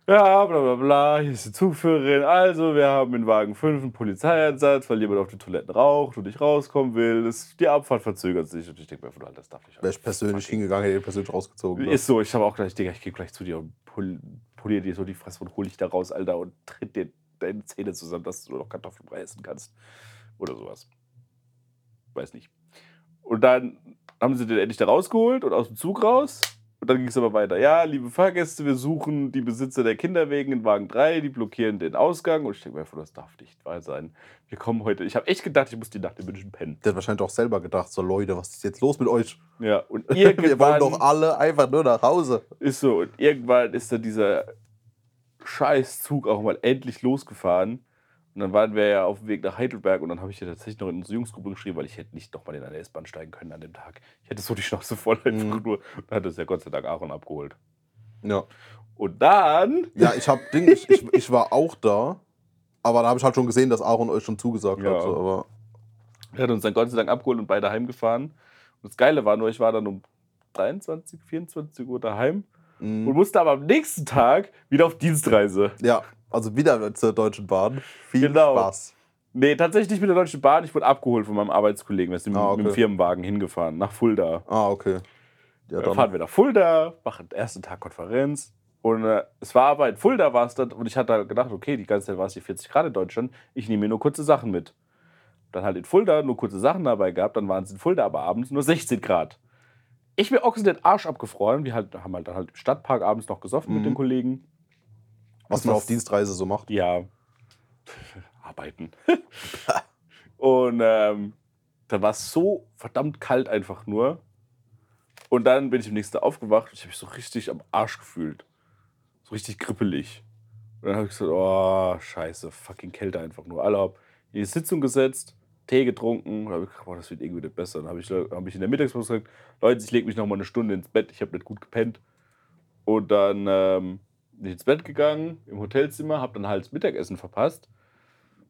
ja, bla bla bla, hier ist die Zugführerin. Also, wir haben in Wagen 5 einen Polizeieinsatz, weil jemand auf die Toiletten raucht und nicht rauskommen will. Das, die Abfahrt verzögert sich. Und ich denke mir, einfach, das darf nicht Wäre ich persönlich hingegangen, hätte ich persönlich rausgezogen. ne? ist so, ich habe auch gleich, Digga, ich gehe gleich zu dir und pol poliere dir so die Fresse und hol dich da raus, Alter, und tritt dir deine Zähne zusammen, dass du noch Kartoffelbrei essen kannst. Oder sowas. Weiß nicht. Und dann haben sie den endlich da rausgeholt und aus dem Zug raus. Und dann ging es aber weiter. Ja, liebe Fahrgäste, wir suchen die Besitzer der Kinderwegen in Wagen 3, die blockieren den Ausgang. Und ich denke mir einfach, das darf nicht wahr sein. Wir kommen heute. Ich habe echt gedacht, ich muss die Nacht in München pennen. Der hat wahrscheinlich auch selber gedacht, so Leute, was ist jetzt los mit euch? Ja, und <laughs> Wir wollen irgendwann doch alle einfach nur nach Hause. ist so. Und irgendwann ist dann dieser Scheißzug auch mal endlich losgefahren. Und dann waren wir ja auf dem Weg nach Heidelberg und dann habe ich ja tatsächlich noch in unsere Jungsgruppe geschrieben, weil ich hätte nicht nochmal in eine S-Bahn steigen können an dem Tag. Ich hätte so die Schnauze <laughs> voll einfach Mhm. nur. Und dann hat es ja Gott sei Dank Aaron abgeholt. Ja. Und dann. Ja, ich hab Ding, ich, ich, ich war auch da, aber da habe ich halt schon gesehen, dass Aaron euch schon zugesagt Ja. hat. So, aber Er hat uns dann Gott sei Dank abgeholt und beide heimgefahren. Und das Geile war nur, ich war dann um 23, 24 Uhr daheim und mh, musste aber am nächsten Tag wieder auf Dienstreise. ja, also wieder zur Deutschen Bahn. Viel Genau. Spaß. Nee, tatsächlich nicht mit der Deutschen Bahn. Ich wurde abgeholt von meinem Arbeitskollegen. Wir sind Ah, mit dem okay. Firmenwagen hingefahren, nach Fulda. Ah, okay. Ja, Dann fahren wir nach Fulda, machen den ersten Tag Konferenz. Und äh, es war aber in Fulda war es dann, und ich hatte halt gedacht, okay, die ganze Zeit war es hier 40 Grad in Deutschland, ich nehme mir nur kurze Sachen mit. Dann halt in Fulda nur kurze Sachen dabei gehabt, dann waren es in Fulda aber abends nur 16 Grad. Ich mir Ochsen den Arsch abgefroren. Wir halt, haben halt dann halt im Stadtpark abends noch gesoffen mit Mhm. den Kollegen. Was man auf Dienstreise so macht. Ja, <laughs> arbeiten. <laughs> und ähm, da war es so verdammt kalt einfach nur. Und dann bin ich am nächsten Tag aufgewacht und ich habe mich so richtig am Arsch gefühlt. So richtig krippelig. Und dann habe ich gesagt, oh, scheiße, fucking Kälte einfach nur. Alle haben in die Sitzung gesetzt, Tee getrunken. Und habe ich gedacht, boah, das wird irgendwie nicht besser. Dann habe ich, hab ich in der Mittagspause gesagt, Leute, ich lege mich noch mal eine Stunde ins Bett, ich habe nicht gut gepennt. Und dann ähm, bin ins Bett gegangen, im Hotelzimmer, hab dann halt das Mittagessen verpasst,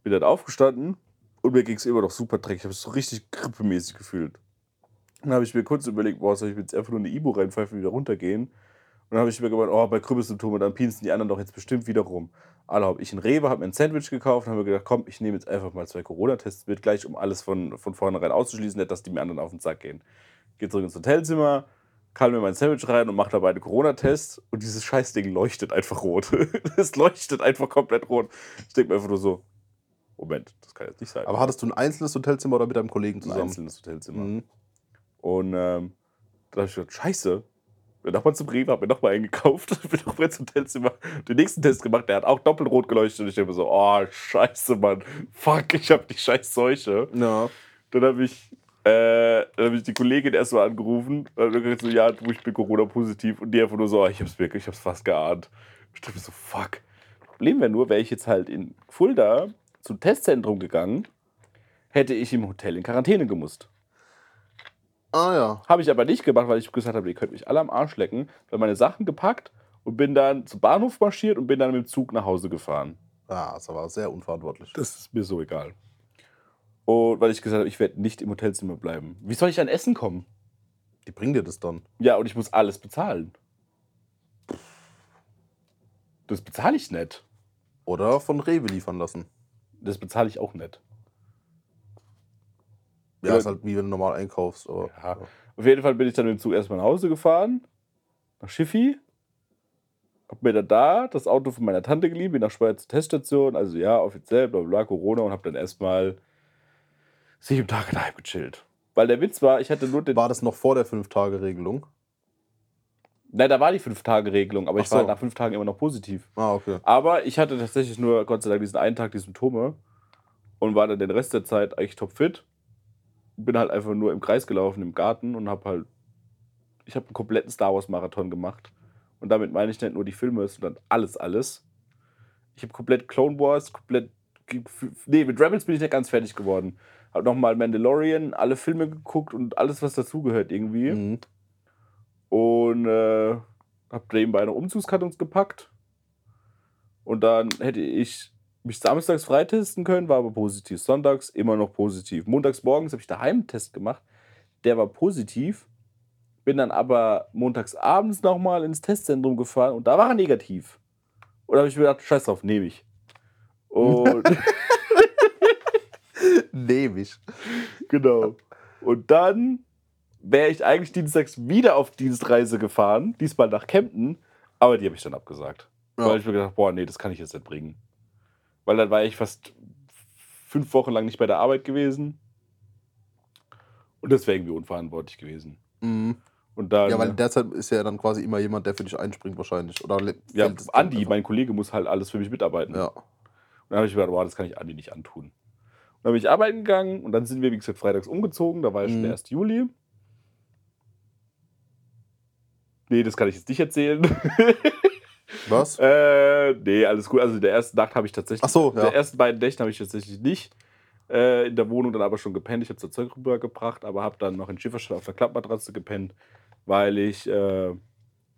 bin dann aufgestanden und mir ging es immer noch super dreckig. Ich habe es so richtig grippemäßig gefühlt. Dann habe ich mir kurz überlegt, boah, soll ich mir jetzt einfach nur eine Ibu reinpfeifen und wieder runtergehen? Und dann habe ich mir gemeint, oh, bei Krüppelsymptomen, dann pinsen die anderen doch jetzt bestimmt wieder rum. Alle habe ich in Rewe, habe mir ein Sandwich gekauft und habe mir gedacht, komm, ich nehme jetzt einfach mal zwei Corona-Tests mit, gleich um alles von, von vornherein auszuschließen, nicht, dass die mir anderen auf den Sack gehen. Gehe zurück ins Hotelzimmer, kann mir mein Sandwich rein und mache dabei einen Corona-Test und dieses Scheißding leuchtet einfach rot. <laughs> Es leuchtet einfach komplett rot. Ich denke mir einfach nur so, Moment, das kann jetzt nicht sein. Aber hattest du ein einzelnes Hotelzimmer oder mit deinem Kollegen ein zusammen? einzelnes Hotelzimmer. Mhm. Und ähm, dann habe ich gedacht, scheiße. Bin nochmal zum Rewe, hab mir nochmal eingekauft, bin <laughs> nochmal ins Hotelzimmer, den nächsten Test gemacht, der hat auch doppelrot geleuchtet und ich denke mir so, oh, scheiße, Mann, fuck, ich hab die scheiß Seuche. Ja. Dann habe ich, äh, dann hab ich die Kollegin erstmal angerufen und dann gesagt so, ja, du, ich bin Corona-positiv und die einfach nur so, oh, ich hab's wirklich, ich hab's fast geahnt. Ich dachte mir so, fuck. Problem wäre nur, wäre ich jetzt halt in Fulda zum Testzentrum gegangen, hätte ich im Hotel in Quarantäne gemusst. Ah ja. Habe ich aber nicht gemacht, weil ich gesagt habe, ihr könnt mich alle am Arsch lecken. Habe meine Sachen gepackt und bin dann zum Bahnhof marschiert und bin dann mit dem Zug nach Hause gefahren. Ja, das war sehr unverantwortlich. Das ist mir so egal. Und weil ich gesagt habe, ich werde nicht im Hotelzimmer bleiben. Wie soll ich an Essen kommen? Die bringen dir das dann. Ja, und ich muss alles bezahlen. Das bezahle ich nicht. Oder von Rewe liefern lassen. Das bezahle ich auch nicht. Ja, Ja. ist halt wie wenn du normal einkaufst. Aber, Ja. Auf jeden Fall bin ich dann mit dem Zug erstmal nach Hause gefahren, nach Schiffi. Hab mir dann da das Auto von meiner Tante geliehen, bin nach Schweiz zur Teststation, also ja, offiziell, bla, bla, Corona und hab dann erstmal sieben Tage daheim gechillt. Weil der Witz war, ich hatte nur den. War das noch vor der 5-Tage-Regelung? Nein, da war die Fünf-Tage-Regelung, aber Ach ich war so. nach fünf Tagen immer noch positiv. Ah, okay. Aber ich hatte tatsächlich nur, Gott sei Dank, diesen einen Tag die Symptome und war dann den Rest der Zeit eigentlich topfit. Bin halt einfach nur im Kreis gelaufen im Garten und habe halt, ich habe einen kompletten Star Wars Marathon gemacht. Und damit meine ich nicht nur die Filme, sondern alles, alles. Ich habe komplett Clone Wars, komplett, nee, mit Rebels bin ich nicht ganz fertig geworden. Habe nochmal Mandalorian, alle Filme geguckt und alles, was dazugehört irgendwie. Mhm. Und äh, hab nebenbei noch Umzugskartons gepackt. Und dann hätte ich mich samstags freitesten können, war aber positiv. Sonntags immer noch positiv. Montags morgens habe ich daheim einen Test gemacht. Der war positiv. Bin dann aber montags abends nochmal ins Testzentrum gefahren und da war er negativ. Und da habe ich mir gedacht, scheiß drauf, nehme ich. <laughs> Und Nehme ich. Genau. Und dann wäre ich eigentlich dienstags wieder auf Dienstreise gefahren, diesmal nach Kempten, aber die habe ich dann abgesagt. Ja. Weil ich mir gedacht boah, nee, das kann ich jetzt nicht bringen. Weil dann war ich fast fünf Wochen lang nicht bei der Arbeit gewesen. Und das wäre irgendwie unverantwortlich gewesen. Mhm. Und dann, Ja, weil derzeit ist ja dann quasi immer jemand, der für dich einspringt, wahrscheinlich. Oder ja, Andi, mein Kollege, muss halt alles für mich mitarbeiten. Ja. Und dann habe ich mir gedacht, boah, das kann ich Andi nicht antun. Dann bin ich arbeiten gegangen und dann sind wir, wie gesagt, freitags umgezogen. Da war ja schon Mhm. der 1. Juli. Nee, das kann ich jetzt nicht erzählen. <laughs> Was? äh, nee, alles gut. Also der ersten Nacht habe ich tatsächlich. Ach so, ja. der ersten beiden Nächte habe ich tatsächlich nicht äh, in der Wohnung dann aber schon gepennt. Ich habe das Zeug rübergebracht, aber habe dann noch in Schifferstadt auf der Klappmatratze gepennt, weil ich äh,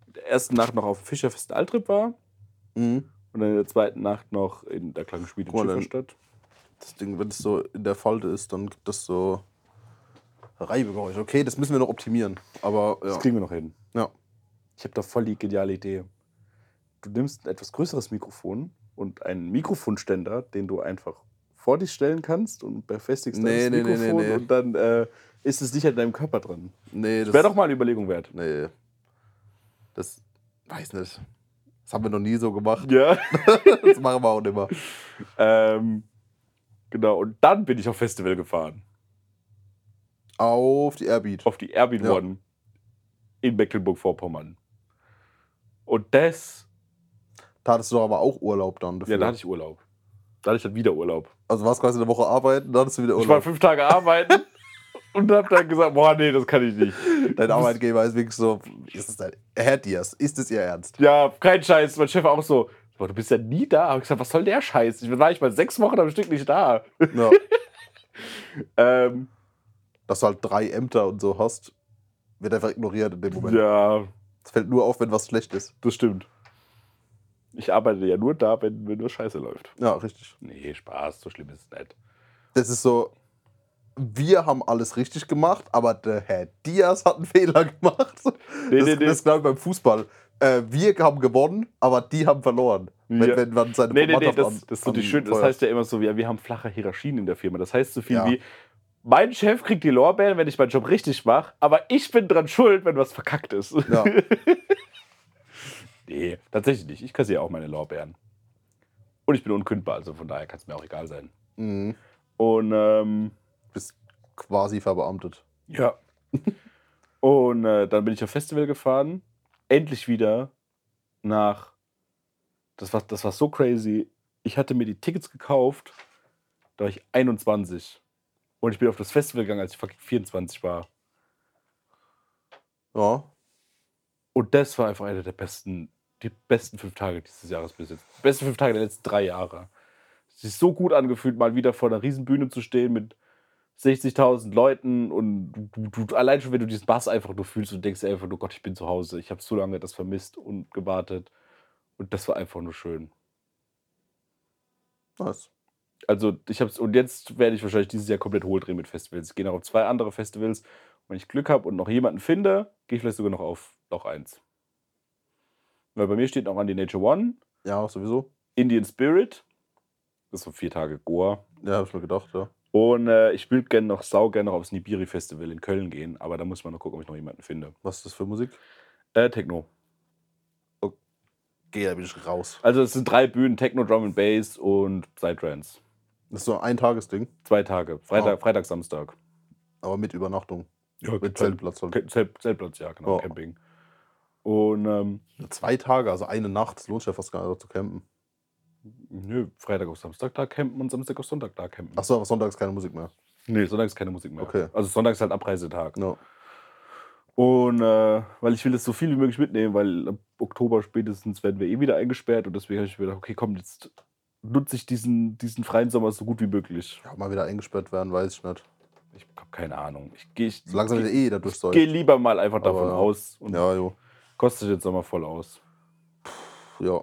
der ersten Nacht noch auf dem Fischerfest Altrip war Mhm. und dann in der zweiten Nacht noch in der Klangenspiel in Schifferstadt. Das Ding, wenn es so in der Falte ist, dann gibt es so Reibegeräusche. Okay, das müssen wir noch optimieren. Aber ja. Das kriegen wir noch hin. ja. Ich habe da voll die geniale Idee. Du nimmst ein etwas größeres Mikrofon und einen Mikrofonständer, den du einfach vor dich stellen kannst und befestigst Nee, das nee, nee, Mikrofon nee, nee. und dann äh, ist es nicht an deinem Körper dran. Nee, das Wäre doch mal eine Überlegung wert. Nee. Das weiß nicht. Das haben wir noch nie so gemacht. Ja. <laughs> Das machen wir auch nicht mehr. <laughs> ähm, genau, und dann bin ich auf Festival gefahren. Auf die Airbeat. Auf die Airbnb Ja. One in Mecklenburg-Vorpommern. Und das, Da hattest du doch aber auch Urlaub dann dafür. ja, da hatte ich Urlaub. Da hatte ich dann wieder Urlaub. also warst quasi eine Woche arbeiten, dann hattest du wieder Ich war Urlaub. fünf Tage arbeiten <laughs> und hab dann gesagt, boah, nee, das kann ich nicht. Dein Arbeitgeber ist wirklich so, ist es dein, Herr Diaz, ist es Ihr Ernst? Ja, kein Scheiß. Mein Chef auch so, boah, du bist ja nie da. Hab ich gesagt, was soll der Scheiß? Ich war ich mal sechs Wochen am Stück nicht da. Ja. <laughs> Ähm, Dass du halt drei Ämter und so hast, wird einfach ignoriert in dem Moment. ja, Es fällt nur auf, wenn was schlecht ist. das stimmt. Ich arbeite ja nur da, wenn, wenn nur Scheiße läuft. Ja, richtig. Nee, Spaß, so schlimm ist es nicht. Das ist so, wir haben alles richtig gemacht, aber der Herr Diaz hat einen Fehler gemacht. Nee, das nee, nee. das ist glaube ich beim Fußball. Äh, wir haben gewonnen, aber die haben verloren. Wenn, Ja. wenn man seine Nee, nee, nee, das, an- das, ist so die schön, das heißt ja immer so, ja, wir haben flache Hierarchien in der Firma. Das heißt so viel Ja. wie, mein Chef kriegt die Lorbeeren, wenn ich meinen Job richtig mache, aber ich bin dran schuld, wenn was verkackt ist. Ja. <laughs> nee, tatsächlich nicht. Ich kassiere auch meine Lorbeeren. Und ich bin unkündbar, also von daher kann es mir auch egal sein. Mhm. Und ähm, Bist quasi verbeamtet. ja. <laughs> Und äh, dann bin ich auf Festival gefahren. Endlich wieder nach. Das war, das war so crazy. Ich hatte mir die Tickets gekauft. Da war ich 21. Und ich bin auf das Festival gegangen, als ich fucking 24 war. Ja. Und das war einfach einer der besten, die besten fünf Tage dieses Jahres bis jetzt. Die besten fünf Tage der letzten drei Jahre. Es ist so gut angefühlt, mal wieder vor einer riesen Bühne zu stehen mit 60.000 Leuten und du, du, allein schon, wenn du diesen Bass einfach nur fühlst und denkst dir einfach nur, Gott, ich bin zu Hause. Ich habe so lange das vermisst und gewartet. Und das war einfach nur schön. Nice. Also ich hab's, und jetzt werde ich wahrscheinlich dieses Jahr komplett hohl drehen mit Festivals. Ich gehe noch auf zwei andere Festivals. Wenn ich Glück habe und noch jemanden finde, gehe ich vielleicht sogar noch auf noch eins. Weil bei mir steht noch an die Nature One, Ja, sowieso. Indian Spirit. Das ist so vier Tage Goa. Ja, hab ich mir gedacht, ja. Und äh, ich will gerne noch sau gerne noch aufs Nibiri Festival in Köln gehen, aber da muss man noch gucken, ob ich noch jemanden finde. Was ist das für Musik? Äh, Techno. Geh, da bin ich raus. Also es sind drei Bühnen, Techno, Drum and Bass und Psytrance. Das ist so ein Tagesding, Zwei Tage. Freitag, Ah. Freitag, Samstag. aber mit Übernachtung. Ja, Mit Zeltplatz Zelt, Zeltplatz, ja, genau, Ja. Camping. Und ähm, Zwei Tage, also eine Nacht, lohnt sich ja fast gar nicht zu campen. Nö, Freitag auf Samstag da campen und Samstag auf Sonntag da campen. Achso, aber sonntags keine Musik mehr. Nee, Sonntag ist keine Musik mehr. Okay. Also Sonntag ist halt Abreisetag. Ja. Und äh, weil ich will das so viel wie möglich mitnehmen, weil ab Oktober spätestens werden wir eh wieder eingesperrt und deswegen habe ich mir gedacht, okay, komm, jetzt nutze ich diesen, diesen freien Sommer so gut wie möglich. ja. Mal wieder eingesperrt werden, weiß ich nicht. Ich habe keine Ahnung. Ich gehe ich, langsam wieder eh durchs Zeug. geh lieber mal einfach davon Aber- aus und Ja, jo. kostet jetzt Sommer voll aus. Ja.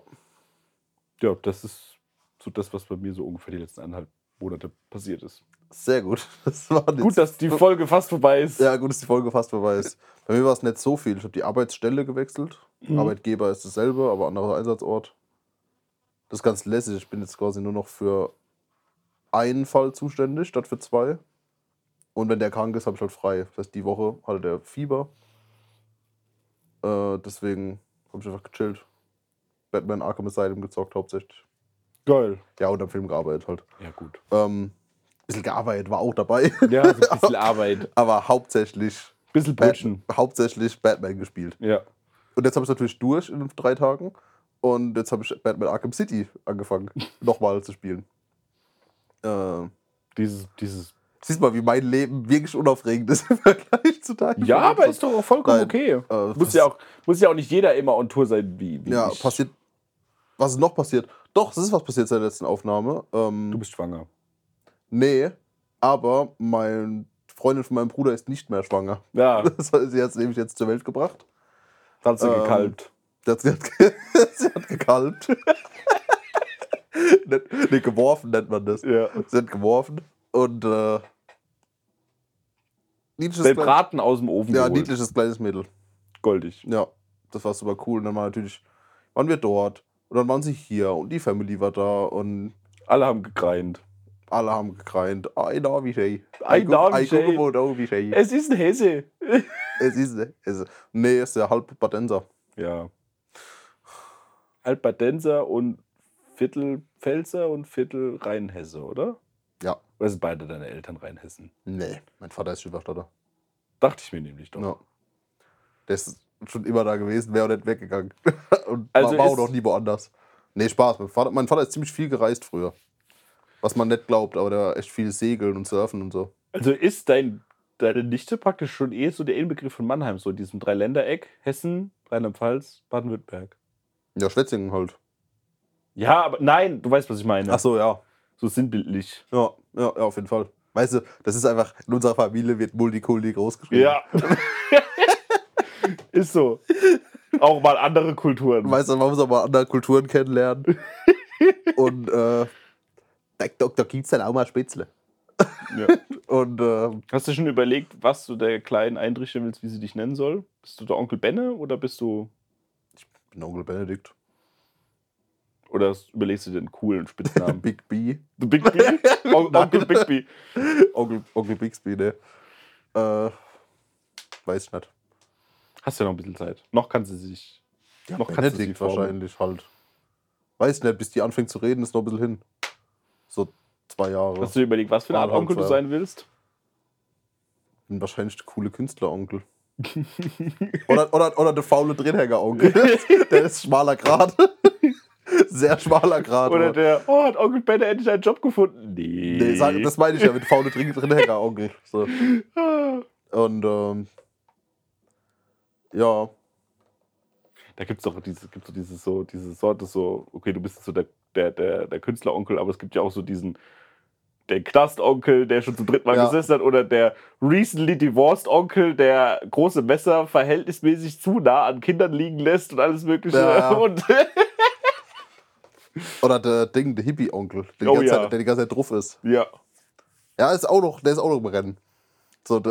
Ja, das ist so das, was bei mir so ungefähr die letzten eineinhalb Monate passiert ist. Sehr gut. <laughs> Das Gut, dass die Folge fast vorbei ist. Ja, gut, dass die Folge fast vorbei ist. Bei mir war es nicht so viel. Ich habe die Arbeitsstelle gewechselt. Mhm. Arbeitgeber ist dasselbe, aber anderer Einsatzort. Das ist ganz lässig. Ich bin jetzt quasi nur noch für einen Fall zuständig, statt für zwei. Und wenn der krank ist, habe ich halt frei. Das heißt, die Woche hatte der Fieber. Äh, deswegen habe ich einfach gechillt. Batman Arkham Asylum gezockt hauptsächlich. Geil. Ja, und am Film gearbeitet halt. Ja, gut. Ähm, bisschen gearbeitet war auch dabei. <laughs> Ja, so ein bisschen Arbeit. aber hauptsächlich, Bisschen Bat Brötchen. hauptsächlich Batman gespielt. Ja. Und jetzt habe ich natürlich durch in drei Tagen. Und jetzt habe ich Batman Arkham City angefangen, <laughs> nochmal zu spielen. Äh, Dieses, dieses. siehst mal, wie mein Leben wirklich unaufregend ist <laughs> im Vergleich zu deinem. Ja, aber ist doch auch vollkommen Nein. okay. Äh, Muss ja, auch, muss ja auch nicht jeder immer on Tour sein wie, wie Ja, ich. passiert. Was ist noch passiert? Doch, es ist was passiert seit der letzten Aufnahme. Ähm, Du bist schwanger. nee, aber meine Freundin von meinem Bruder ist nicht mehr schwanger. Ja, <laughs> Das hat sie jetzt nämlich jetzt zur Welt gebracht. hat sie Ähm, gekalbt. Sie hat, sie hat, <laughs> sie hat gekalbt. <laughs> nee, geworfen nennt man das. Ja. Sie hat geworfen und äh, niedliches, Braten aus dem Ofen ja, geholt. niedliches kleines Mädel. Goldig. Ja, das war super cool. Und dann war natürlich, waren wir dort und dann waren sie hier und die Family war da und Alle haben gegreint. alle haben gekreint. Ein Navi Shay. Ein Navi Shay. Navi Shay. Es ist ein Hesse. Es ist, es ist, nee, es ist der halb Badenser. Ja. Albadenser und Viertel Pfälzer und Viertel Rheinhesse, oder? Ja. Oder sind beide deine Eltern Rheinhessen? Nee, mein Vater ist Schülerstatter. Dachte ich mir nämlich doch. Ja. Ist schon immer da gewesen, wäre auch nicht weggegangen. <laughs> Und Also war, auch noch nie woanders. Nee, Spaß. Mein Vater, mein Vater ist ziemlich viel gereist früher. Was man nicht glaubt, aber der war echt viel Segeln und Surfen und so. Also ist dein, deine Nichte praktisch schon eh so der Inbegriff von Mannheim, so in diesem Dreiländereck, Hessen, Rheinland-Pfalz, Baden-Württemberg. Ja, Schwetzingen halt. Ja, aber nein, du weißt, was ich meine. Ach so, ja. So sinnbildlich. Ja, ja, ja, auf jeden Fall. Weißt du, das ist einfach, in unserer Familie wird Multikulti groß geschrieben. Ja. <laughs> <laughs> ist so. Auch mal andere Kulturen. Weißt du, man muss auch mal andere Kulturen kennenlernen. <laughs> Und äh, da, da, da gibt es dann auch mal Spätzle. Ja. <laughs> Und äh, Hast du schon überlegt, was du der Kleinen einrichten willst, wie sie dich nennen soll? Bist du der Onkel Benne oder bist du. ich bin Onkel Benedikt. Oder überlegst du dir einen coolen Spitznamen? <laughs> Big B. The Big B? On Onkel Big B. Onkel, Onkel Bixby, ne? Äh, weiß ich nicht. Hast ja noch ein bisschen Zeit. Noch kann sie sich. noch kannst du sie formen. wahrscheinlich halt. Weiß nicht, bis die anfängt zu reden, ist noch ein bisschen hin. So zwei Jahre. Hast du dir überlegt, was für eine Art Onkel du sein willst? bin wahrscheinlich der coole Künstleronkel. <laughs> oder, oder, oder der faule Drinhänger-Onkel. <laughs> der ist schmaler Grad. <laughs> Sehr schmaler Grad. Oder der, oh, hat Onkel Benne endlich einen Job gefunden? Nee. Nee, sag, das meine ich ja mit faule Drinhänger-Onkel. So. Und ähm, ja, Da gibt es doch diese, gibt's doch diese, so, diese Sorte, so, okay, du bist so der, der, der, der Künstleronkel, aber es gibt ja auch so diesen, der Knastonkel, der schon zum dritten Mal Ja. gesessen hat, oder der recently divorced Onkel, der große Messer verhältnismäßig zu nah an Kindern liegen lässt und alles Mögliche. Ja. <laughs> Und <laughs> oder der Ding, der Hippie-Onkel, der, die Oh ganze ja. Zeit- der die ganze Zeit drauf ist. ja. Ja, ist auch noch, der ist auch noch im Rennen. So,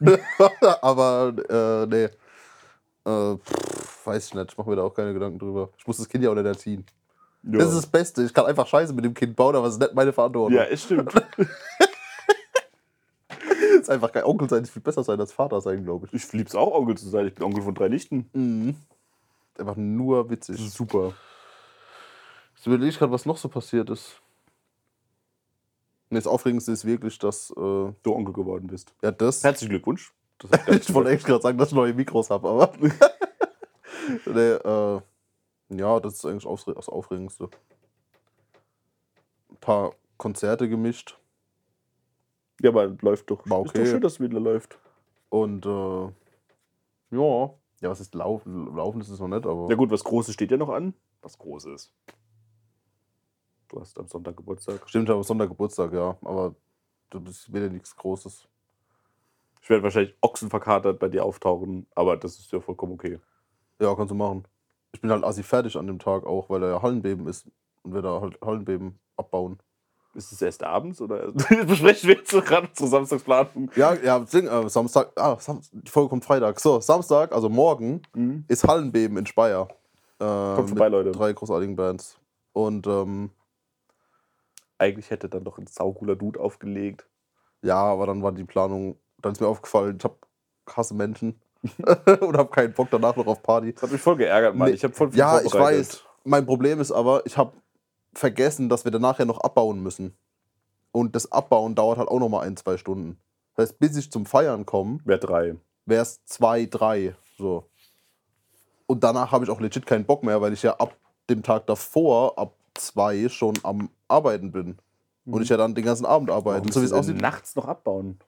<laughs> aber äh, nee. Äh, pff, weiß ich nicht, ich mache mir da auch keine Gedanken drüber. Ich muss das Kind ja auch nicht erziehen. Ja. Das ist das Beste. Ich kann einfach Scheiße mit dem Kind bauen, aber es ist nicht meine Verantwortung. ja, es stimmt. <laughs> ist einfach geil. Onkel sein ist viel besser sein als Vater sein, glaube ich. Ich lieb's auch, Onkel zu sein. Ich bin Onkel von drei Nichten. Mhm. Einfach nur witzig. super. Ich überlege ich gerade, was noch so passiert ist. Das Aufregendste ist wirklich, dass. Äh, Du Onkel geworden bist. ja, das. Herzlichen Glückwunsch. <laughs> Ich wollte echt gerade sagen, dass ich neue Mikros habe, aber. <laughs> nee, äh, ja, das ist eigentlich das Aufregendste. Ein paar Konzerte gemischt Ja, aber läuft doch. War Ist okay. doch schön, dass es wieder läuft. und äh, ja. Ja, was ist laufen? Laufen ist es noch nicht, aber. Ja gut, was Großes steht ja noch an. Was Großes. Du hast am Sonntag Geburtstag. Stimmt, habe Sonntag Geburtstag, ja. Aber das ist wieder nichts Großes. Ich werde wahrscheinlich ochsenverkatert bei dir auftauchen, aber das ist ja vollkommen okay. Ja, kannst du machen. Ich bin halt assi fertig an dem Tag auch, weil da ja Hallenbeben ist und wir da halt Hallenbeben abbauen. Ist es erst abends oder <laughs> besprechen wir jetzt gerade unsere Samstagsplanung? Ja, ja, deswegen, äh, Samstag, ah, Sam die Folge kommt Freitag. So, Samstag, also morgen, Mhm. ist Hallenbeben in Speyer. Äh, Kommt vorbei, mit Leute. Drei großartigen Bands. Und ähm, Eigentlich hätte dann doch ein saucooler Dude aufgelegt. ja, aber dann war die Planung, dann ist mir aufgefallen, ich hab hasse Menschen <laughs> <laughs> und hab keinen Bock danach noch auf Party. Das hat mich voll geärgert, Mann. Nee, Ich habe voll viel Ja, ich weiß. Mein Problem ist aber, ich habe vergessen, dass wir danach ja noch abbauen müssen. Und das Abbauen dauert halt auch noch mal ein, zwei Stunden. Das heißt, bis ich zum Feiern komme, Wer drei. wäre es zwei, drei. So. Und danach habe ich auch legit keinen Bock mehr, weil ich ja ab dem Tag davor, ab zwei, schon am Arbeiten bin. Und ich ja dann den ganzen Abend arbeiten. Warum So wie es aussieht. nachts noch abbauen.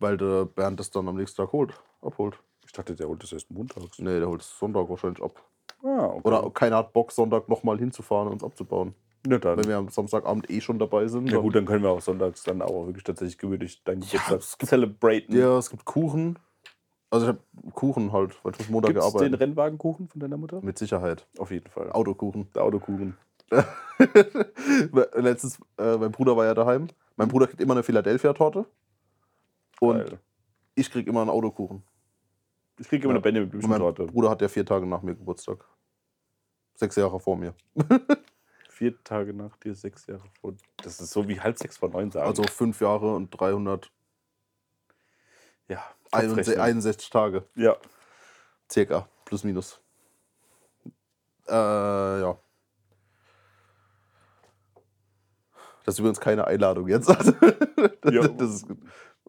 Weil der Bernd das dann am nächsten Tag holt. Abholt. Ich dachte, der holt das erst montags. Nee, der holt es Sonntag wahrscheinlich ab. Ah, okay. Oder keiner hat Bock, Sonntag nochmal hinzufahren und uns abzubauen. ja, dann. Wenn wir am Samstagabend eh schon dabei sind. Ja gut, dann können wir auch sonntags dann auch wirklich tatsächlich gemütlich deinen Ja, Geburtstag es gibt- celebraten. Ja, es gibt Kuchen. Also ich habe Kuchen halt, weil ich muss Montag Gibt es den arbeiten. Rennwagenkuchen von deiner Mutter? Mit Sicherheit. Auf jeden Fall. Autokuchen. Der Autokuchen. <laughs> Letztens, äh, mein Bruder war ja daheim. Mein Bruder kriegt immer eine Philadelphia-Torte. Und Geil. ich krieg immer einen Autokuchen. Ich kriege immer Ja. eine Benjamin Und mein Blümchen-Torte. Bruder hat ja vier Tage nach mir Geburtstag. Sechs Jahre vor mir. <laughs> Vier Tage nach dir, sechs Jahre vor. Das ist so wie halb sechs vor neun sagen. Also fünf Jahre und 361 ja, Kopfrechnen. 61 Tage. Ja. Circa. Plus minus. Äh, ja. Das ist übrigens keine Einladung jetzt. <laughs> das, Ja. das ist,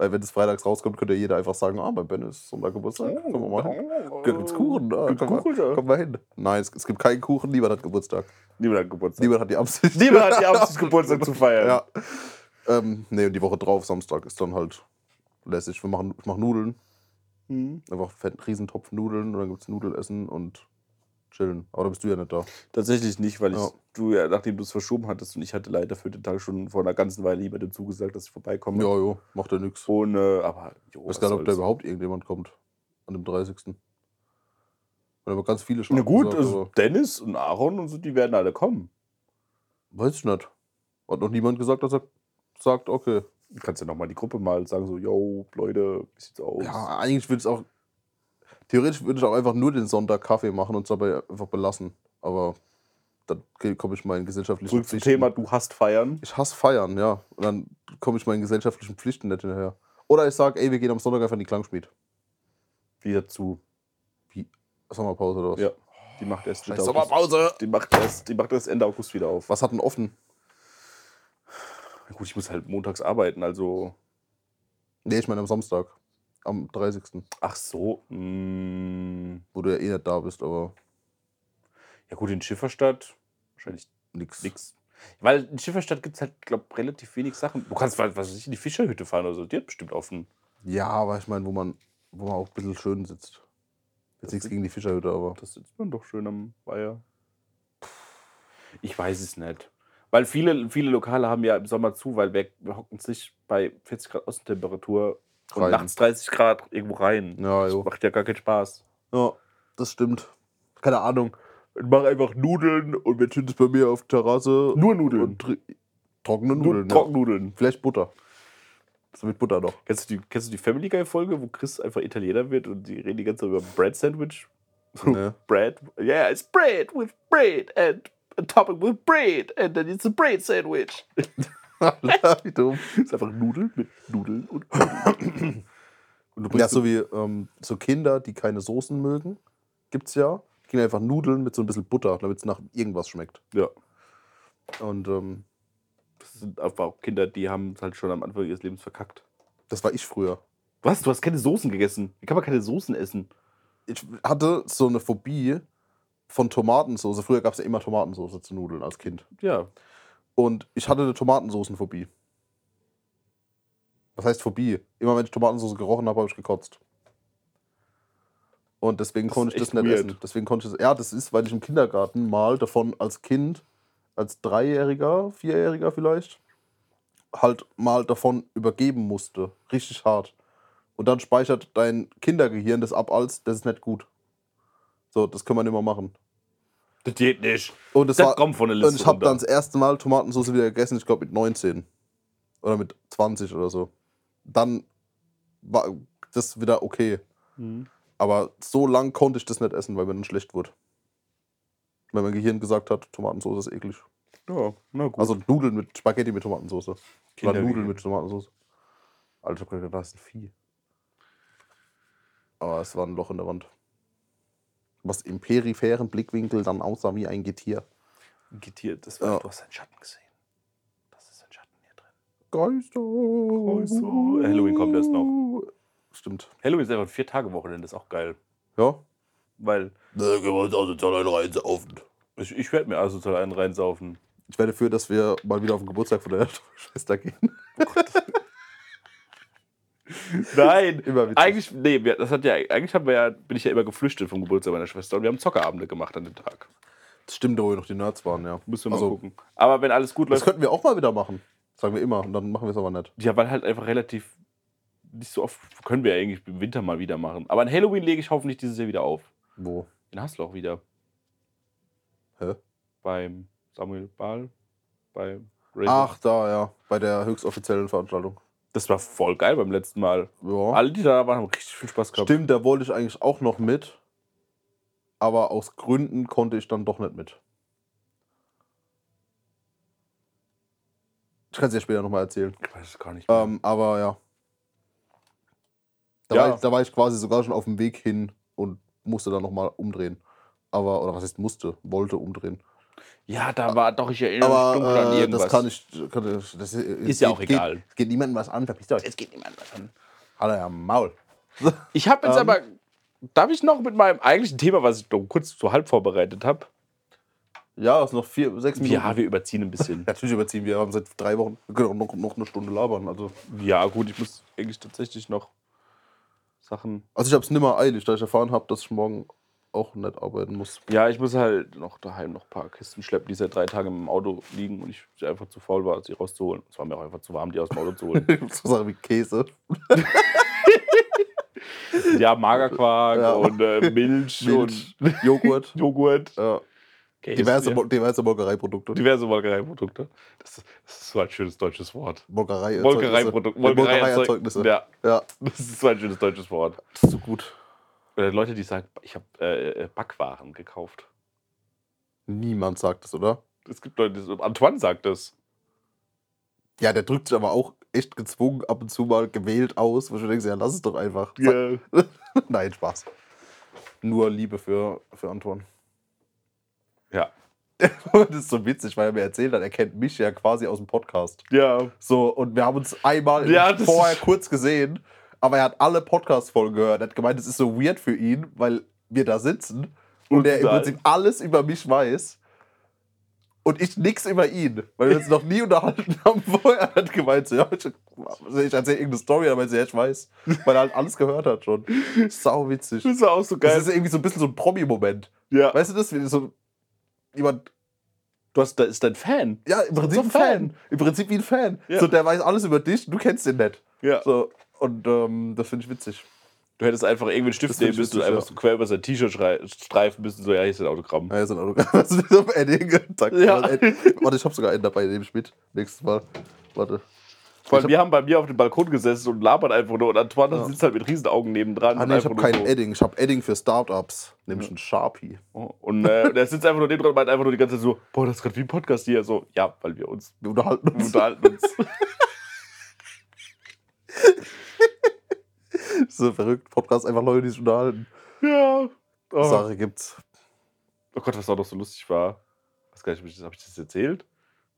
weil wenn es freitags rauskommt, könnte jeder einfach sagen, ah, bei Ben ist Sonntag Geburtstag. Kommen wir mal hin. Gibt's Kuchen? Ah, Gibt's komm, Kuchen? mal, komm mal hin. Nein, es, es gibt keinen Kuchen, niemand hat Geburtstag. Niemand hat Geburtstag. Niemand hat die Absicht. Niemand hat die <laughs> Absicht, Geburtstag zu feiern. Ja. Ähm, nee, und die Woche drauf, Samstag, ist dann halt lässig. Wir machen, ich mache Nudeln. Mhm. Einfach einen Riesentopf Nudeln und dann gibt es Nudelessen und chillen. Aber da bist du ja nicht da. Tatsächlich nicht, weil ich, Ja. du ja, nachdem du es verschoben hattest und ich hatte leider für den Tag schon vor einer ganzen Weile jemandem zugesagt, dass ich vorbeikomme. Ja, jo, macht ja nichts. Ohne, aber jo, Ich weiß gar nicht, ob da überhaupt irgendjemand kommt. An dem 30. Weil aber ganz viele schon Na gut, abgesagt, also Dennis und Aaron und so, die werden alle kommen. weiß ich nicht. Hat noch niemand gesagt, dass er sagt, okay. Du kannst ja nochmal die Gruppe mal sagen, so, yo, Leute, wie sieht's aus? Ja, eigentlich würde es auch. Theoretisch würde ich auch einfach nur den Sonntag Kaffee machen und es dabei einfach belassen. Aber dann komme ich meinen gesellschaftlichen Zurück zum Pflichten. Thema, du hast feiern. Ich hasse feiern, ja. Und dann komme ich meinen gesellschaftlichen Pflichten nicht hinterher. Oder ich sage, ey, wir gehen am Sonntag einfach in die Klangschmied. Wieder zu. Sommerpause oder was? Ja. Die macht erst Scheiß Mitte August. Sommerpause! Die macht, erst, die macht erst Ende August wieder auf. Was hat denn offen? Na Gut, ich muss halt montags arbeiten, also. Nee, ich meine am Samstag. Am 30. Ach so. mm, Wo du ja eh nicht da bist, aber Ja, gut, in Schifferstadt wahrscheinlich nix. nix. Weil in Schifferstadt gibt es halt, glaube relativ wenig Sachen. Du kannst, was weiß ich, in die Fischerhütte fahren oder so. Die hat bestimmt offen. Ja, aber ich meine, wo man, wo man auch ein bisschen schön sitzt. Jetzt nichts gegen die Fischerhütte, aber. Das sitzt man doch schön am Weiher. Ich weiß es nicht. Weil viele, viele Lokale haben ja im Sommer zu, weil wir, wir hocken sich bei 40 Grad Außentemperatur und Rein. nachts 30 Grad irgendwo rein. Ja, das jo. macht ja gar keinen Spaß. Ja, das stimmt. Keine Ahnung. Ich mache einfach Nudeln und wir chillen das bei mir auf der Terrasse. Nur Nudeln. Und trockene Nudeln. ja. Trockennudeln. Vielleicht Butter. So mit Butter noch. Kennst du die, kennst du die Family Guy Folge, wo Chris einfach Italiener wird und die reden die ganze Zeit über Bread Sandwich? Nee. <laughs> bread? Yeah, it's bread with bread and a topping with bread and then it's a bread sandwich. <laughs> Wie dumm. ist einfach Nudeln mit Nudeln und Nudeln. und Ja, so wie ähm, so Kinder, die keine Soßen mögen, gibt's ja. Die kriegen einfach Nudeln mit so ein bisschen Butter, damit es nach irgendwas schmeckt. ja, Und ähm, das sind einfach auch Kinder, die haben es halt schon am Anfang ihres Lebens verkackt. das war ich früher. Was? Du hast keine Soßen gegessen? Wie kann man keine Soßen essen? Ich hatte so eine Phobie von Tomatensauce. Früher gab es ja immer Tomatensauce zu Nudeln als Kind. Ja. Und ich hatte eine Tomatensoßenphobie. Was heißt Phobie? Immer wenn ich Tomatensauce gerochen habe, habe ich gekotzt. Und deswegen Das konnte ich das nicht weird. essen. Deswegen konnte ich das. Ja, das ist, weil ich im Kindergarten mal davon als Kind, als Dreijähriger, Vierjähriger vielleicht, halt mal davon übergeben musste. Richtig hart. Und dann speichert dein Kindergehirn das ab als, das ist nicht gut. So, das kann man immer machen. Das geht nicht. Und das, Das war, kommt von der Liste und ich habe dann das erste Mal Tomatensauce wieder gegessen, ich glaube mit 19. Oder mit 20 oder so. Dann war das wieder okay. Mhm. Aber so lang konnte ich das nicht essen, weil mir dann schlecht wurde. Weil mein Gehirn gesagt hat, Tomatensauce ist eklig. Ja, na gut. Also Nudeln mit Spaghetti mit Tomatensauce. Oder. Nudeln mit Tomatensauce. Alter, ich hab gerade gedacht, das ist ein Vieh. Aber es war ein Loch in der Wand. Was im peripheren Blickwinkel dann aussah wie ein Getier. Getiert, das war, Ja. du hast einen Schatten gesehen. Das ist ein Schatten hier drin. Geister. Geister. Halloween kommt erst noch. Stimmt. Halloween ist einfach ein Vier-Tage-Wochenende, ist auch geil. Ja. Weil Da gehen wir uns also allein reinsaufen. ich, ich werde mir also zu einen reinsaufen. Ich werde dafür, dass wir mal wieder auf den Geburtstag von der <laughs> Schwester gehen. Nein, Immer <laughs> witzig. eigentlich, nee, das hat ja, eigentlich haben wir ja, bin ich ja immer geflüchtet vom Geburtstag meiner Schwester und wir haben Zockerabende gemacht an dem Tag. Das stimmt, wo wir noch die Nerds waren, ja. Müssen wir mal Also, gucken. Aber wenn alles gut Das läuft, könnten wir auch mal wieder machen. Sagen wir immer. Und dann machen wir es aber nicht. ja, weil halt einfach relativ nicht so oft können wir ja eigentlich im Winter mal wieder machen. Aber an Halloween lege ich hoffentlich dieses Jahr wieder auf. Wo? In Haslauch wieder. Hä? Beim Samuel Bahl. Bei Ach, da, ja. Bei der höchstoffiziellen Veranstaltung. Das war voll geil beim letzten Mal. Ja. Alle, die da waren, haben richtig viel Spaß gehabt. Stimmt, da wollte ich eigentlich auch noch mit. Aber aus Gründen konnte ich dann doch nicht mit. Ich kann es dir später nochmal erzählen. Ich weiß es gar nicht mehr. Ähm, aber ja. Da, Ja. War ich, da war ich quasi sogar schon auf dem Weg hin und musste dann nochmal umdrehen. Aber, oder was heißt musste, wollte umdrehen. Ja, da war doch, ich erinnere mich dunkel an äh, irgendwas. das kann ich. Kann ich das Ist ja auch egal. Geht, geht niemandem was an, verpisst euch. Es geht niemand was an. Hallo, ja, Maul. <laughs> Ich habe jetzt Ähm. aber. Darf ich noch mit meinem eigentlichen Thema, was ich noch kurz so halb vorbereitet habe? Ja, es sind noch vier, sechs Minuten. Ja, wir überziehen ein bisschen. <laughs> Natürlich überziehen wir. Wir haben seit drei Wochen. Wir können auch noch, noch eine Stunde labern. Also, ja, gut, ich muss eigentlich tatsächlich noch Sachen. also ich habe es nimmer eilig, da ich erfahren habe, dass ich morgen auch nicht arbeiten muss. Ja, ich muss halt noch daheim noch ein paar Kisten schleppen, die seit drei Tagen im Auto liegen und ich einfach zu faul war, sie rauszuholen. Es war mir auch einfach zu warm, die aus dem Auto zu holen. <laughs> so Sachen wie Käse. <laughs> Ja, Magerquark Ja. und äh, Milch, Milch, und Joghurt, <laughs> Joghurt. ja. Käse, diverse, ja. Diverse Molkereiprodukte. diverse Molkereiprodukte. Das, ist- das ist so ein schönes deutsches Wort. Molkerei Molkereiprodukte. Molkereierzeugnisse. Ja, Ja, das ist so ein schönes deutsches Wort. das ist so gut. Oder Leute, die sagen, ich habe äh, äh, Backwaren gekauft. Niemand sagt es, oder? Es gibt Leute, die so, Antoine sagt das. Ja, der drückt sich aber auch echt gezwungen ab und zu mal gewählt aus, wo ich mir denke, ja, lass es doch einfach. Ja. <laughs> Nein, Spaß. Nur Liebe für, für Anton. Ja. <laughs> Das ist so witzig, weil er mir erzählt hat, er kennt mich ja quasi aus dem Podcast. Ja. So, und wir haben uns einmal Ja, das vorher kurz gesehen, aber er hat alle Podcast-Folgen gehört. Er hat gemeint, es ist so weird für ihn, weil wir da sitzen und, Und er im Prinzip alles über mich weiß. Und ich nix über ihn, weil wir uns noch nie unterhalten <laughs> haben vorher. Er hat gemeint, so, ja, ich, ich erzähle irgendeine Story, aber ja, ich weiß, weil er halt alles gehört hat schon. Sau witzig. Das ist auch so Das geil. ist irgendwie so ein bisschen so ein Promi-Moment. ja. Weißt du das? So jemand, Du hast, da ist dein Fan. ja, im Prinzip So ein Fan. Fan. Im Prinzip wie ein Fan. Ja. So, der weiß alles über dich, du kennst den nicht. Ja. So, und ähm, das finde ich witzig. Du hättest einfach irgendwie einen Stift nehmen müssen und einfach ja. so quer über sein T-Shirt streifen müssen, so, ja, hier ist ein Autogramm. Ja, ist ein Autogramm. <laughs> Das ist so ein Edding. Zack, Ja. Warte, ich habe sogar einen dabei, nehme ich mit. Nächstes Mal. Warte. Vor allem, wir haben bei mir auf dem Balkon gesessen und labern einfach nur und Antoine Ja. sitzt halt mit Riesenaugen nebendran. Ah, nee, ich habe keinen so- Edding. Ich habe Edding für Startups. Nämlich einen Sharpie. Oh, Und äh, und er sitzt einfach nur neben dran und meint einfach nur die ganze Zeit so, boah, das ist gerade wie ein Podcast hier. So, ja, weil wir uns Wir unterhalten uns. unterhalten uns. <laughs> <laughs> so verrückt. Podcast einfach Leute, die sich unterhalten. ja. Oh. Sache gibt's. oh Gott, was auch noch so lustig war. Ich weiß gar nicht, habe ich, hab ich das erzählt?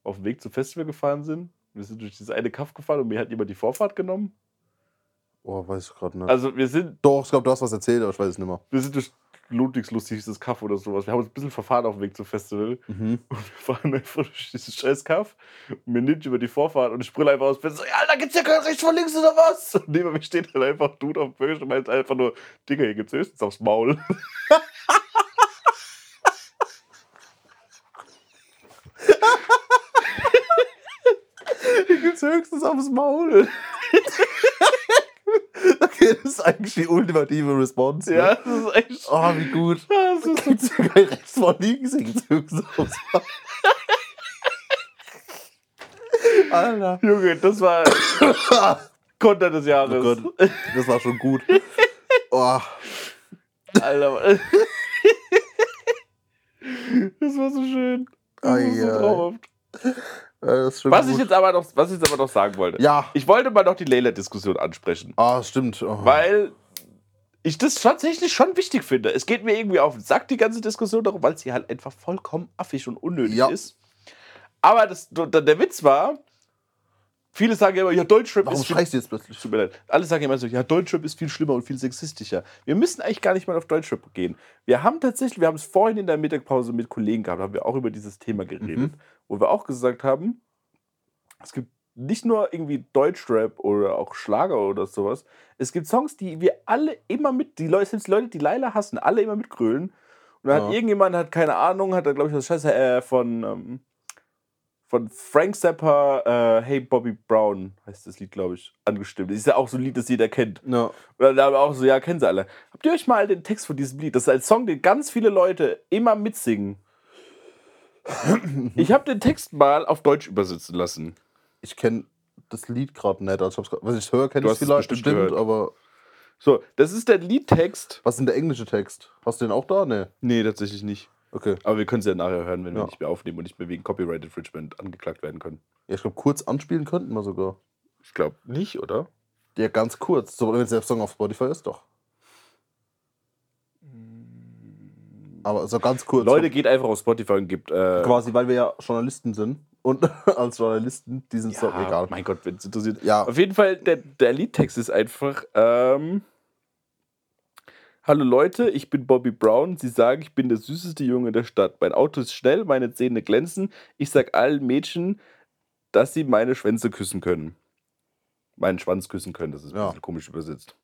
Auf dem Weg zum Festival gefahren sind. Wir sind durch dieses eine Kaff gefahren und mir hat jemand die Vorfahrt genommen. Oh, weiß ich gerade nicht. Also wir sind, Doch, ich glaube, du hast was erzählt, aber ich weiß es nicht mehr. wir sind durch Ludwigs lustigstes Kaff oder sowas. Wir haben uns ein bisschen verfahren auf dem Weg zum Festival. Mhm. Und wir fahren einfach durch dieses scheiß Kaff. Und mir nimmt über die Vorfahrt und ich brülle einfach aus. Bin so, ja, da gibt's ja kein rechts von links oder was? Und neben mir steht dann einfach ein Dude auf dem Bürgersteig und meint einfach nur, Digga, hier gibt's höchstens aufs Maul. <laughs> Hier gibt's höchstens aufs Maul. Das ist eigentlich die ultimative Response. ne? ja, das ist echt. Oh, wie gut. Das ist Gibt's ja kein rechts höchstens aufs Maul. Alter. Junge, das war Content des Jahres. Oh Gott, das war schon gut. Oh, Alter. Das war so schön. Das war Ei, so traumhaft. Schon Was gut. ich, jetzt aber noch, was ich jetzt aber noch sagen wollte. ja. Ich wollte mal noch die Layla-Diskussion ansprechen. Ah, stimmt. Oh. Weil ich das tatsächlich schon wichtig finde. Es geht mir irgendwie auf den Sack, die ganze Diskussion darum, weil sie halt einfach vollkommen affig und unnötig Ja. ist. Aber das, der Witz war, viele sagen immer, ja, Deutschrap Warum ist viel, schreist du jetzt plötzlich? Tut mir leid. Alle sagen immer so, ja, Deutschrap ist viel schlimmer und viel sexistischer. Wir müssen eigentlich gar nicht mal auf Deutschrap gehen. Wir haben tatsächlich, wir haben es vorhin in der Mittagspause mit Kollegen gehabt, haben wir auch über dieses Thema geredet, Mhm. wo wir auch gesagt haben, es gibt nicht nur irgendwie Deutschrap oder auch Schlager oder sowas. Es gibt Songs, die wir alle immer mit, die Leute, selbst die Leute, die Leila hassen, alle immer mitgrölen. Und dann hat Ja. irgendjemand, hat keine Ahnung, hat da, glaube ich, das Scheiße äh, von, ähm, von Frank Zappa, äh, Hey Bobby Brown, heißt das Lied, glaube ich, angestimmt. Das ist ja auch so ein Lied, das jeder kennt. Ja. Und dann haben wir auch so, ja, kennen sie alle. Habt ihr euch mal den Text von diesem Lied? Das ist ein Song, den ganz viele Leute immer mitsingen. Ich habe den Text mal auf Deutsch übersetzen lassen. Ich kenne das Lied gerade nicht. Also was ich höre, kenne ich vielleicht bestimmt bestimmt, aber So, das ist der Liedtext. was ist denn der englische Text? Hast du den auch da? Nee. Nee, tatsächlich nicht. Okay. Aber wir können es ja nachher hören, wenn wir Ja. nicht mehr aufnehmen und nicht mehr wegen Copyright Infringement angeklagt werden können. Ja, ich glaube, kurz anspielen könnten wir sogar. Ich glaube nicht, oder? Ja, ganz kurz. So, wenn der Song auf Spotify ist, doch. Aber so ganz kurz. Leute, geht einfach auf Spotify und gibt. Äh, quasi, weil wir ja Journalisten sind. Und <laughs> als Journalisten diesen ja, Song egal. Mein Gott, wenn es interessiert. Ja, Auf jeden Fall, der, der Liedtext ist einfach. Ähm, Hallo Leute, ich bin Bobby Brown. Sie sagen, ich bin der süßeste Junge der Stadt. Mein Auto ist schnell, meine Zähne glänzen. Ich sag allen Mädchen, dass sie meine Schwänze küssen können. Meinen Schwanz küssen können, das ist ein Ja. bisschen komisch übersetzt.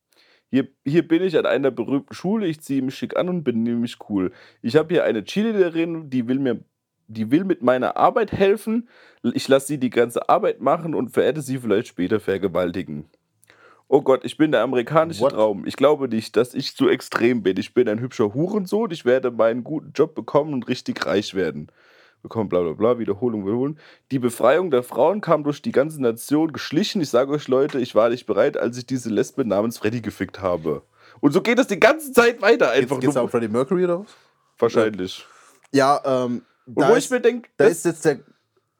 Hier, hier bin ich an einer berühmten Schule, ich ziehe mich schick an und bin nämlich cool. Ich habe hier eine Cheerleaderin, die will mir, die will mit meiner Arbeit helfen. Ich lasse sie die ganze Arbeit machen und werde sie vielleicht später vergewaltigen. Oh Gott, ich bin der amerikanische What? Traum. Ich glaube nicht, dass ich zu extrem bin. Ich bin ein hübscher Hurensohn. Ich werde meinen guten Job bekommen und richtig reich werden. Bekommen bla bla bla, Wiederholung, Wiederholen. Die Befreiung der Frauen kam durch die ganze Nation geschlichen. Ich sage euch, Leute, ich war nicht bereit, als ich diese Lesbe namens Freddy gefickt habe. Und so geht es die ganze Zeit weiter. Einfach geht's nur. um Freddie Mercury oder was? Wahrscheinlich. Ja, ähm, Und wo ich mir denke, da ist jetzt der.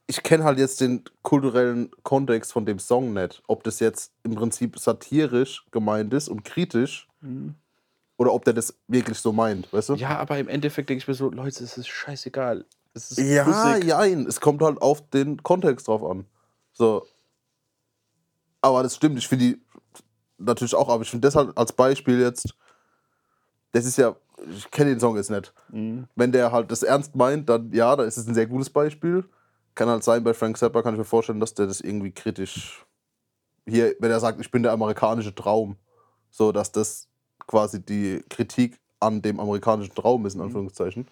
Ich kenne halt jetzt den kulturellen Kontext von dem Song nicht. Ob das jetzt im Prinzip satirisch gemeint ist und kritisch oder ob der das wirklich so meint, weißt du? ja, aber im Endeffekt denke ich mir so, Leute, es ist scheißegal. Es ist Ja, Musik. jein. Es kommt halt auf den Kontext drauf an. So. Aber das stimmt, ich finde die natürlich auch, aber ich finde das halt als Beispiel jetzt, das ist ja, ich kenne den Song jetzt nicht. Mhm. Wenn der halt das ernst meint, dann ja, da ist es ein sehr gutes Beispiel. Kann halt sein, bei Frank Zappa kann ich mir vorstellen, dass der das irgendwie kritisch. Hier, wenn er sagt, ich bin der amerikanische Traum, so dass das quasi die Kritik an dem amerikanischen Traum ist, in Anführungszeichen.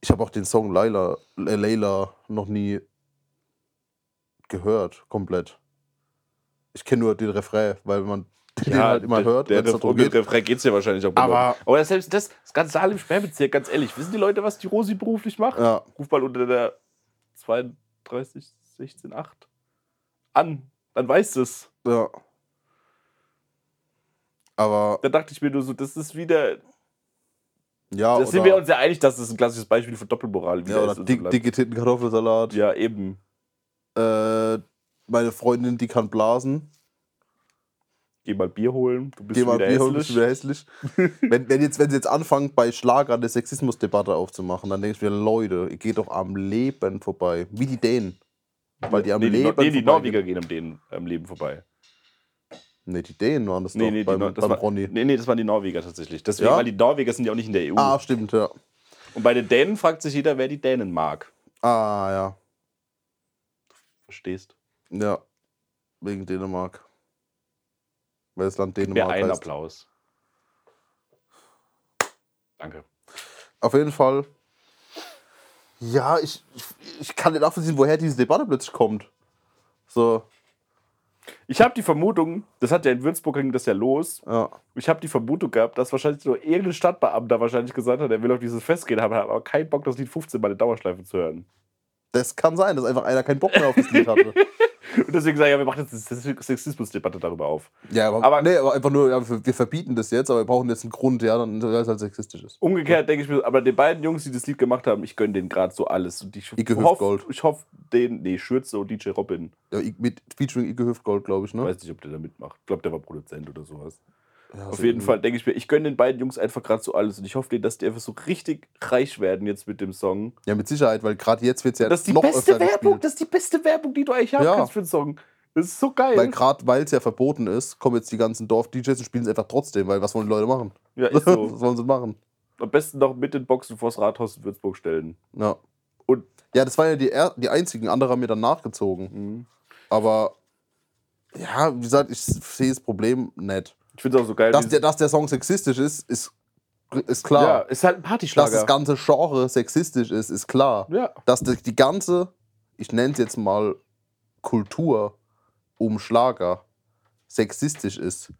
Ich habe auch den Song Layla, äh, Layla noch nie gehört, komplett. Ich kenne nur den Refrain, weil man <laughs> den halt immer der, hört, Der Refrain, geht. Refrain geht's ja wahrscheinlich auch Aber-. Aber selbst das, das ganze Saal im Sperrbezirk, ganz ehrlich, wissen die Leute, was die Rosi beruflich macht? Ja, Ruf mal unter der 32, 16, 8 an. Dann weißt du es. ja. Aber Da dachte ich mir nur so, das ist wieder. ja, Da sind wir uns ja einig, dass das ein klassisches Beispiel für Doppelmoral wieder ja, oder ist. dick, unserem Land. dicke Titten Kartoffelsalat. Ja, eben. Äh, meine Freundin, die kann blasen. Geh mal Bier holen, du bist Geh mal wieder Bier holen, bist hässlich. du wieder hässlich. <laughs> wenn, wenn, jetzt, wenn sie jetzt anfangen, bei Schlager eine Sexismusdebatte aufzumachen, dann denke ich mir, Leute, ihr geht doch am Leben vorbei. Wie die Dänen. Weil die am nee, die, Leben Nor- nee, die. Norweger gehen am, Dänen, am Leben vorbei. Nee, die Dänen waren das Nee, doch nee, die beim, das beim war, Ronny. nee, nee, das waren die Norweger tatsächlich. Deswegen, Ja? weil die Norweger sind ja auch nicht in der EU. Ah, stimmt, ja. Und bei den Dänen fragt sich jeder, wer die Dänen mag. Ah, ja. Verstehst? Ja. Wegen Dänemark. Weil das Land Mir Dänemark einen heißt. Applaus. Danke. Auf jeden Fall. Ja, ich, ich, ich kann nicht nachvollziehen, woher diese Debatte plötzlich kommt. So, Ich habe die Vermutung, das hat ja in Würzburg ging das ja los. ja. Ich habe die Vermutung gehabt, dass wahrscheinlich nur irgendein Stadtbeamter wahrscheinlich gesagt hat, er will auf dieses Fest gehen, aber hat aber keinen Bock, das Lied 15 mal in Dauerschleife zu hören. Das kann sein, dass einfach einer keinen Bock mehr auf das Lied hatte. <laughs> <laughs> Und deswegen sage ich, ja, wir machen jetzt eine Sexismusdebatte darüber auf. Ja, aber, Aber- nee, aber einfach nur, ja, wir verbieten das jetzt, aber wir brauchen jetzt einen Grund, ja, dann es halt sexistisch ist. Umgekehrt denke ich mir, aber den beiden Jungs, die das Lied gemacht haben, ich gönne denen gerade so alles. Und ich Icke hoffe, ich hoffe, den, nee, Schürze und DJ Robin. Ja, mit Featuring Ike Hüftgold, glaube ich, Ich ne? weiß nicht, ob der da mitmacht. Ich glaube, der war Produzent oder sowas. Ja, Auf jeden. Fall denke ich mir, ich gönne den beiden Jungs einfach gerade so alles. Und ich hoffe denen, dass die einfach so richtig reich werden jetzt mit dem Song. Ja, mit Sicherheit, weil gerade jetzt wird es ja Das ist die noch beste Werbung, gespielt. das ist die beste Werbung, die du eigentlich haben Ja. kannst für einen Song. Das ist so geil. Weil gerade, weil es ja verboten ist, kommen jetzt die ganzen Dorf-DJs und spielen es einfach trotzdem, weil was wollen die Leute machen? ja, <laughs> ist so. was wollen sie machen? Am besten noch mit den Boxen vors Rathaus in Würzburg stellen. Ja. Und Ja, das waren ja die, er die einzigen, andere haben mir dann nachgezogen. Mhm. Aber ja, wie gesagt, ich sehe das Problem nicht. Ich finde es auch so geil. Dass der, dass der Song sexistisch ist, ist, ist ja, klar. ist halt ein dass Partyschlager. das ganze Genre sexistisch ist, ist klar. ja. Dass die, ganze, ich nenne es jetzt mal Kultur um Schlager sexistisch ist,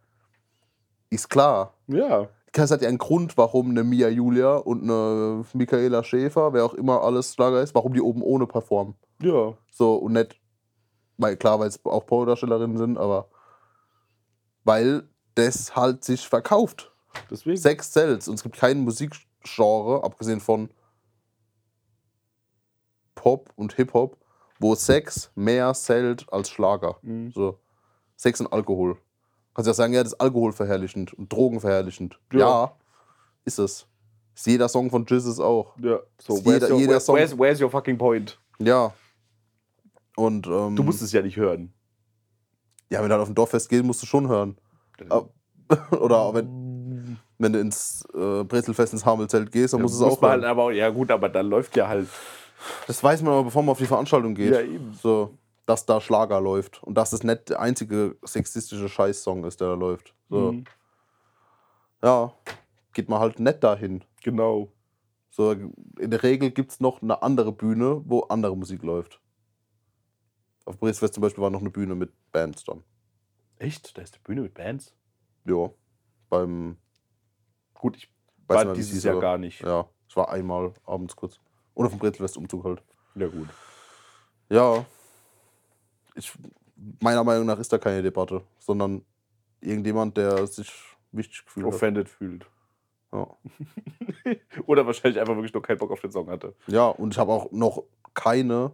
ist klar. ja. Es hat ja einen Grund, warum eine Mia Julia und eine Michaela Schäfer, wer auch immer alles Schlager ist, warum die oben ohne performen. Ja. So und nicht, weil klar, weil es auch Pornodarstellerinnen sind, aber weil das halt sich verkauft. Deswegen. Sex sells und es gibt kein Musikgenre, abgesehen von Pop und Hip-Hop, wo Sex mehr sellt als Schlager. Mhm. So. Sex und Alkohol. Kannst ja sagen, ja, das ist alkoholverherrlichend und drogenverherrlichend. Ja. Ja, ist es. Ist jeder Song von Jesus auch. Ja. So, Ist where's, jeder- your, jeder where's, Song- where's, where's your fucking point? Ja. Und ähm, Du musst es ja nicht hören. ja, wenn du halt auf ein Dorffest gehst, musst du schon hören. Ah, <laughs> Oder wenn, wenn du ins äh, Brezelfest ins Hamelzelt gehst, dann du muss es auch halt aber, ja gut, aber dann läuft ja halt. Das weiß man aber, bevor man auf die Veranstaltung geht. Ja, eben. So, dass da Schlager läuft. Und dass das nicht der einzige sexistische Scheißsong ist, der da läuft. So, Mhm. ja, geht man halt nicht dahin. Genau. So, in der Regel gibt es noch eine andere Bühne, wo andere Musik läuft. Auf Brezelfest zum Beispiel war noch eine Bühne mit Bands dann. Echt? Da ist eine Bühne mit Bands? Ja. Beim. Gut, ich weiß war nicht, es dieses hieß, Jahr aber- gar nicht. Ja, ich war einmal abends kurz. Und auf dem Brezelfest-Umzug halt. Ja, gut. Ja. Ich, meiner Meinung nach ist da keine Debatte, sondern irgendjemand, der sich wichtig gefühlt hat. Offended fühlt. Ja. <laughs> Oder wahrscheinlich einfach wirklich nur keinen Bock auf den Song hatte. ja, und ich habe auch noch keine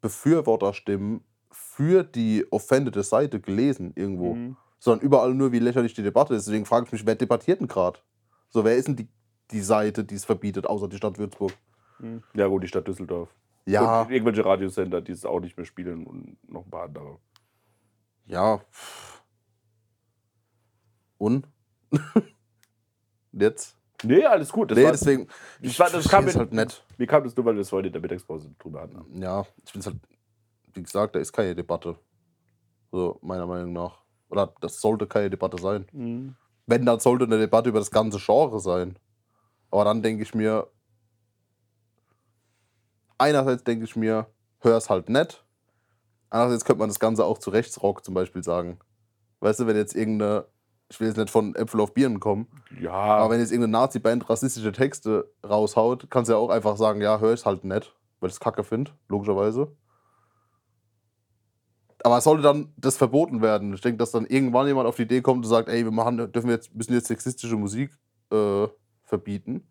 Befürworterstimmen für die offendete Seite gelesen irgendwo. Mhm. Sondern überall nur, wie lächerlich die Debatte ist. Deswegen frage ich mich, wer debattiert denn gerade? So, wer ist denn die, die Seite, die es verbietet, außer die Stadt Würzburg? Mhm. Ja, gut, die Stadt Düsseldorf. Ja, Und irgendwelche Radiosender, die es auch nicht mehr spielen und noch ein paar andere. ja. Und? <laughs> Jetzt? Nee, alles gut. Das nee, war, deswegen. das war- das kam ist mit- halt nett. Mir kam das nur, weil wir es heute in der Mittagspause drüber hatten. Ja, ich finde es halt, wie gesagt, da ist keine Debatte. So, meiner Meinung nach. Oder das sollte keine Debatte sein. Mhm. Wenn, dann sollte eine Debatte über das ganze Genre sein. Aber dann denke ich mir, einerseits denke ich mir, hör es halt nett. Andererseits könnte man das Ganze auch zu Rechtsrock zum Beispiel sagen. Weißt du, wenn jetzt irgendeine, ich will jetzt nicht von Äpfel auf Birnen kommen, Ja, aber wenn jetzt irgendeine Nazi-Band rassistische Texte raushaut, kannst du ja auch einfach sagen, ja, hör es halt nett, weil ich es kacke finde, logischerweise. Aber es sollte dann das verboten werden. Ich denke, dass dann irgendwann jemand auf die Idee kommt und sagt, ey, wir machen, dürfen wir jetzt, müssen jetzt sexistische Musik äh, verbieten.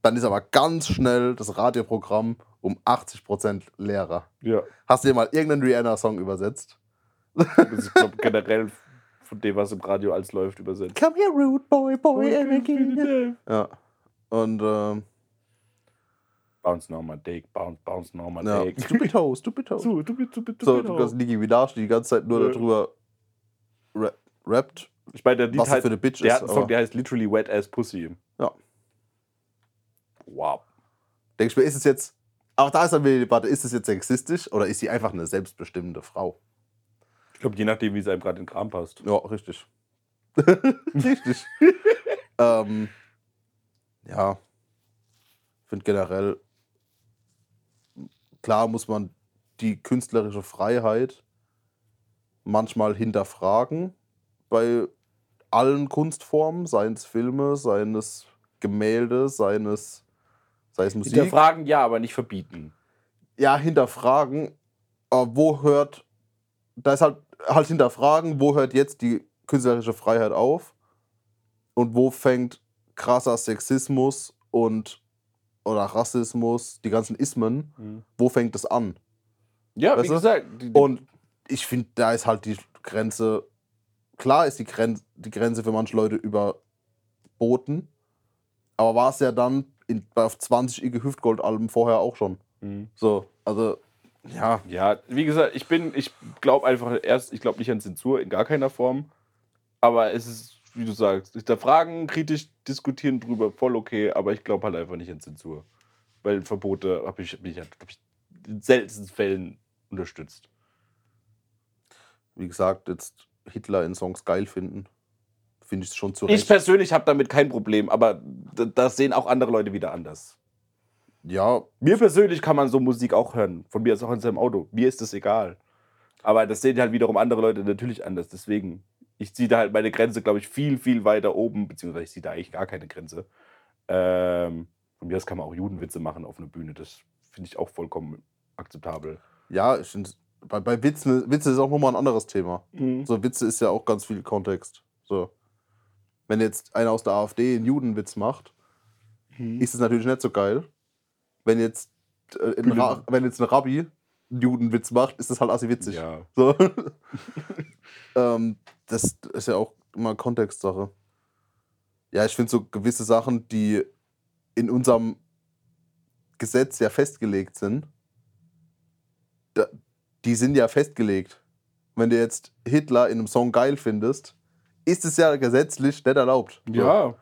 Dann ist aber ganz schnell das Radioprogramm um 80% leerer. ja. Hast du dir mal irgendeinen Rihanna-Song übersetzt? Das ist, glaube generell von dem, was im Radio als läuft, übersetzt. Come here, rude boy, boy, and again. Ja. Und ähm, Bounce now my dick, bounce, bounce now my ja. dick. <laughs> Stupid Ho, Stupid Ho. So, du bist, du bist, So, du du hast Nicki Minaj, die die ganze Zeit nur Ja. darüber ra rappt, Ich meine, der Lied was heißt, für eine Bitch der ist. hat einen Song, der heißt literally Wet Ass Pussy. Ja. Wow. Denke ich mir, ist es jetzt, auch da ist dann wieder die Debatte, ist es jetzt sexistisch oder ist sie einfach eine selbstbestimmende Frau? Ich glaube, je nachdem, wie es einem gerade in den Kram passt. Ja, richtig. <laughs> richtig. <laughs> ähm, ja, ich finde generell, klar muss man die künstlerische Freiheit manchmal hinterfragen bei allen Kunstformen, seien es Filme, seien es Gemälde, seien es, sei es Musik. Hinterfragen ja, aber nicht verbieten. ja, hinterfragen, aber wo hört, da ist halt, halt hinterfragen, wo hört jetzt die künstlerische Freiheit auf und wo fängt krasser Sexismus und oder Rassismus, die ganzen Ismen, wo fängt es an? Ja, Weißt wie du? gesagt. die- die- Und ich finde, da ist halt die Grenze, klar ist die, Grenze, die Grenze für manche Leute überboten, aber war es ja dann in, auf 20 Iggy Hüftgold-Alben vorher auch schon. Mhm. So, also, ja, Ja, wie gesagt, ich bin, ich glaube einfach erst, ich glaube nicht an Zensur in gar keiner Form. Aber es ist, wie du sagst, hinterfragen, kritisch diskutieren drüber, voll okay, aber ich glaube halt einfach nicht an Zensur. Weil Verbote habe ich, bin ich, halt, ich, in seltensten Fällen unterstützt. wie gesagt, jetzt Hitler in Songs geil finden, finde ich es schon zu Ich Recht. persönlich habe damit kein Problem, aber das sehen auch andere Leute wieder anders. Ja, Mir persönlich kann man so Musik auch hören. Von mir ist auch in seinem Auto. Mir ist das egal. Aber das sehen halt wiederum andere Leute natürlich anders. Deswegen, ich ziehe da halt meine Grenze, glaube ich, viel, viel weiter oben, beziehungsweise ich ziehe da eigentlich gar keine Grenze. Ähm, von mir aus kann man auch Judenwitze machen auf einer Bühne. Das finde ich auch vollkommen akzeptabel. ja, ich finde, bei, bei Witzen, Witze ist auch nochmal ein anderes Thema. So, Witze ist ja auch ganz viel Kontext. So. Wenn jetzt einer aus der AfD einen Judenwitz macht, Mhm. ist es natürlich nicht so geil. Wenn jetzt, äh, ein Ra wenn jetzt ein Rabbi einen Judenwitz macht, ist das halt assi witzig. Ja. So. <laughs> <laughs> ähm, das ist ja auch immer Kontextsache. Ja, ich finde so gewisse Sachen, die in unserem Gesetz ja festgelegt sind, da, die sind ja festgelegt. Wenn du jetzt Hitler in einem Song geil findest, ist es ja gesetzlich nicht erlaubt. So. Ja.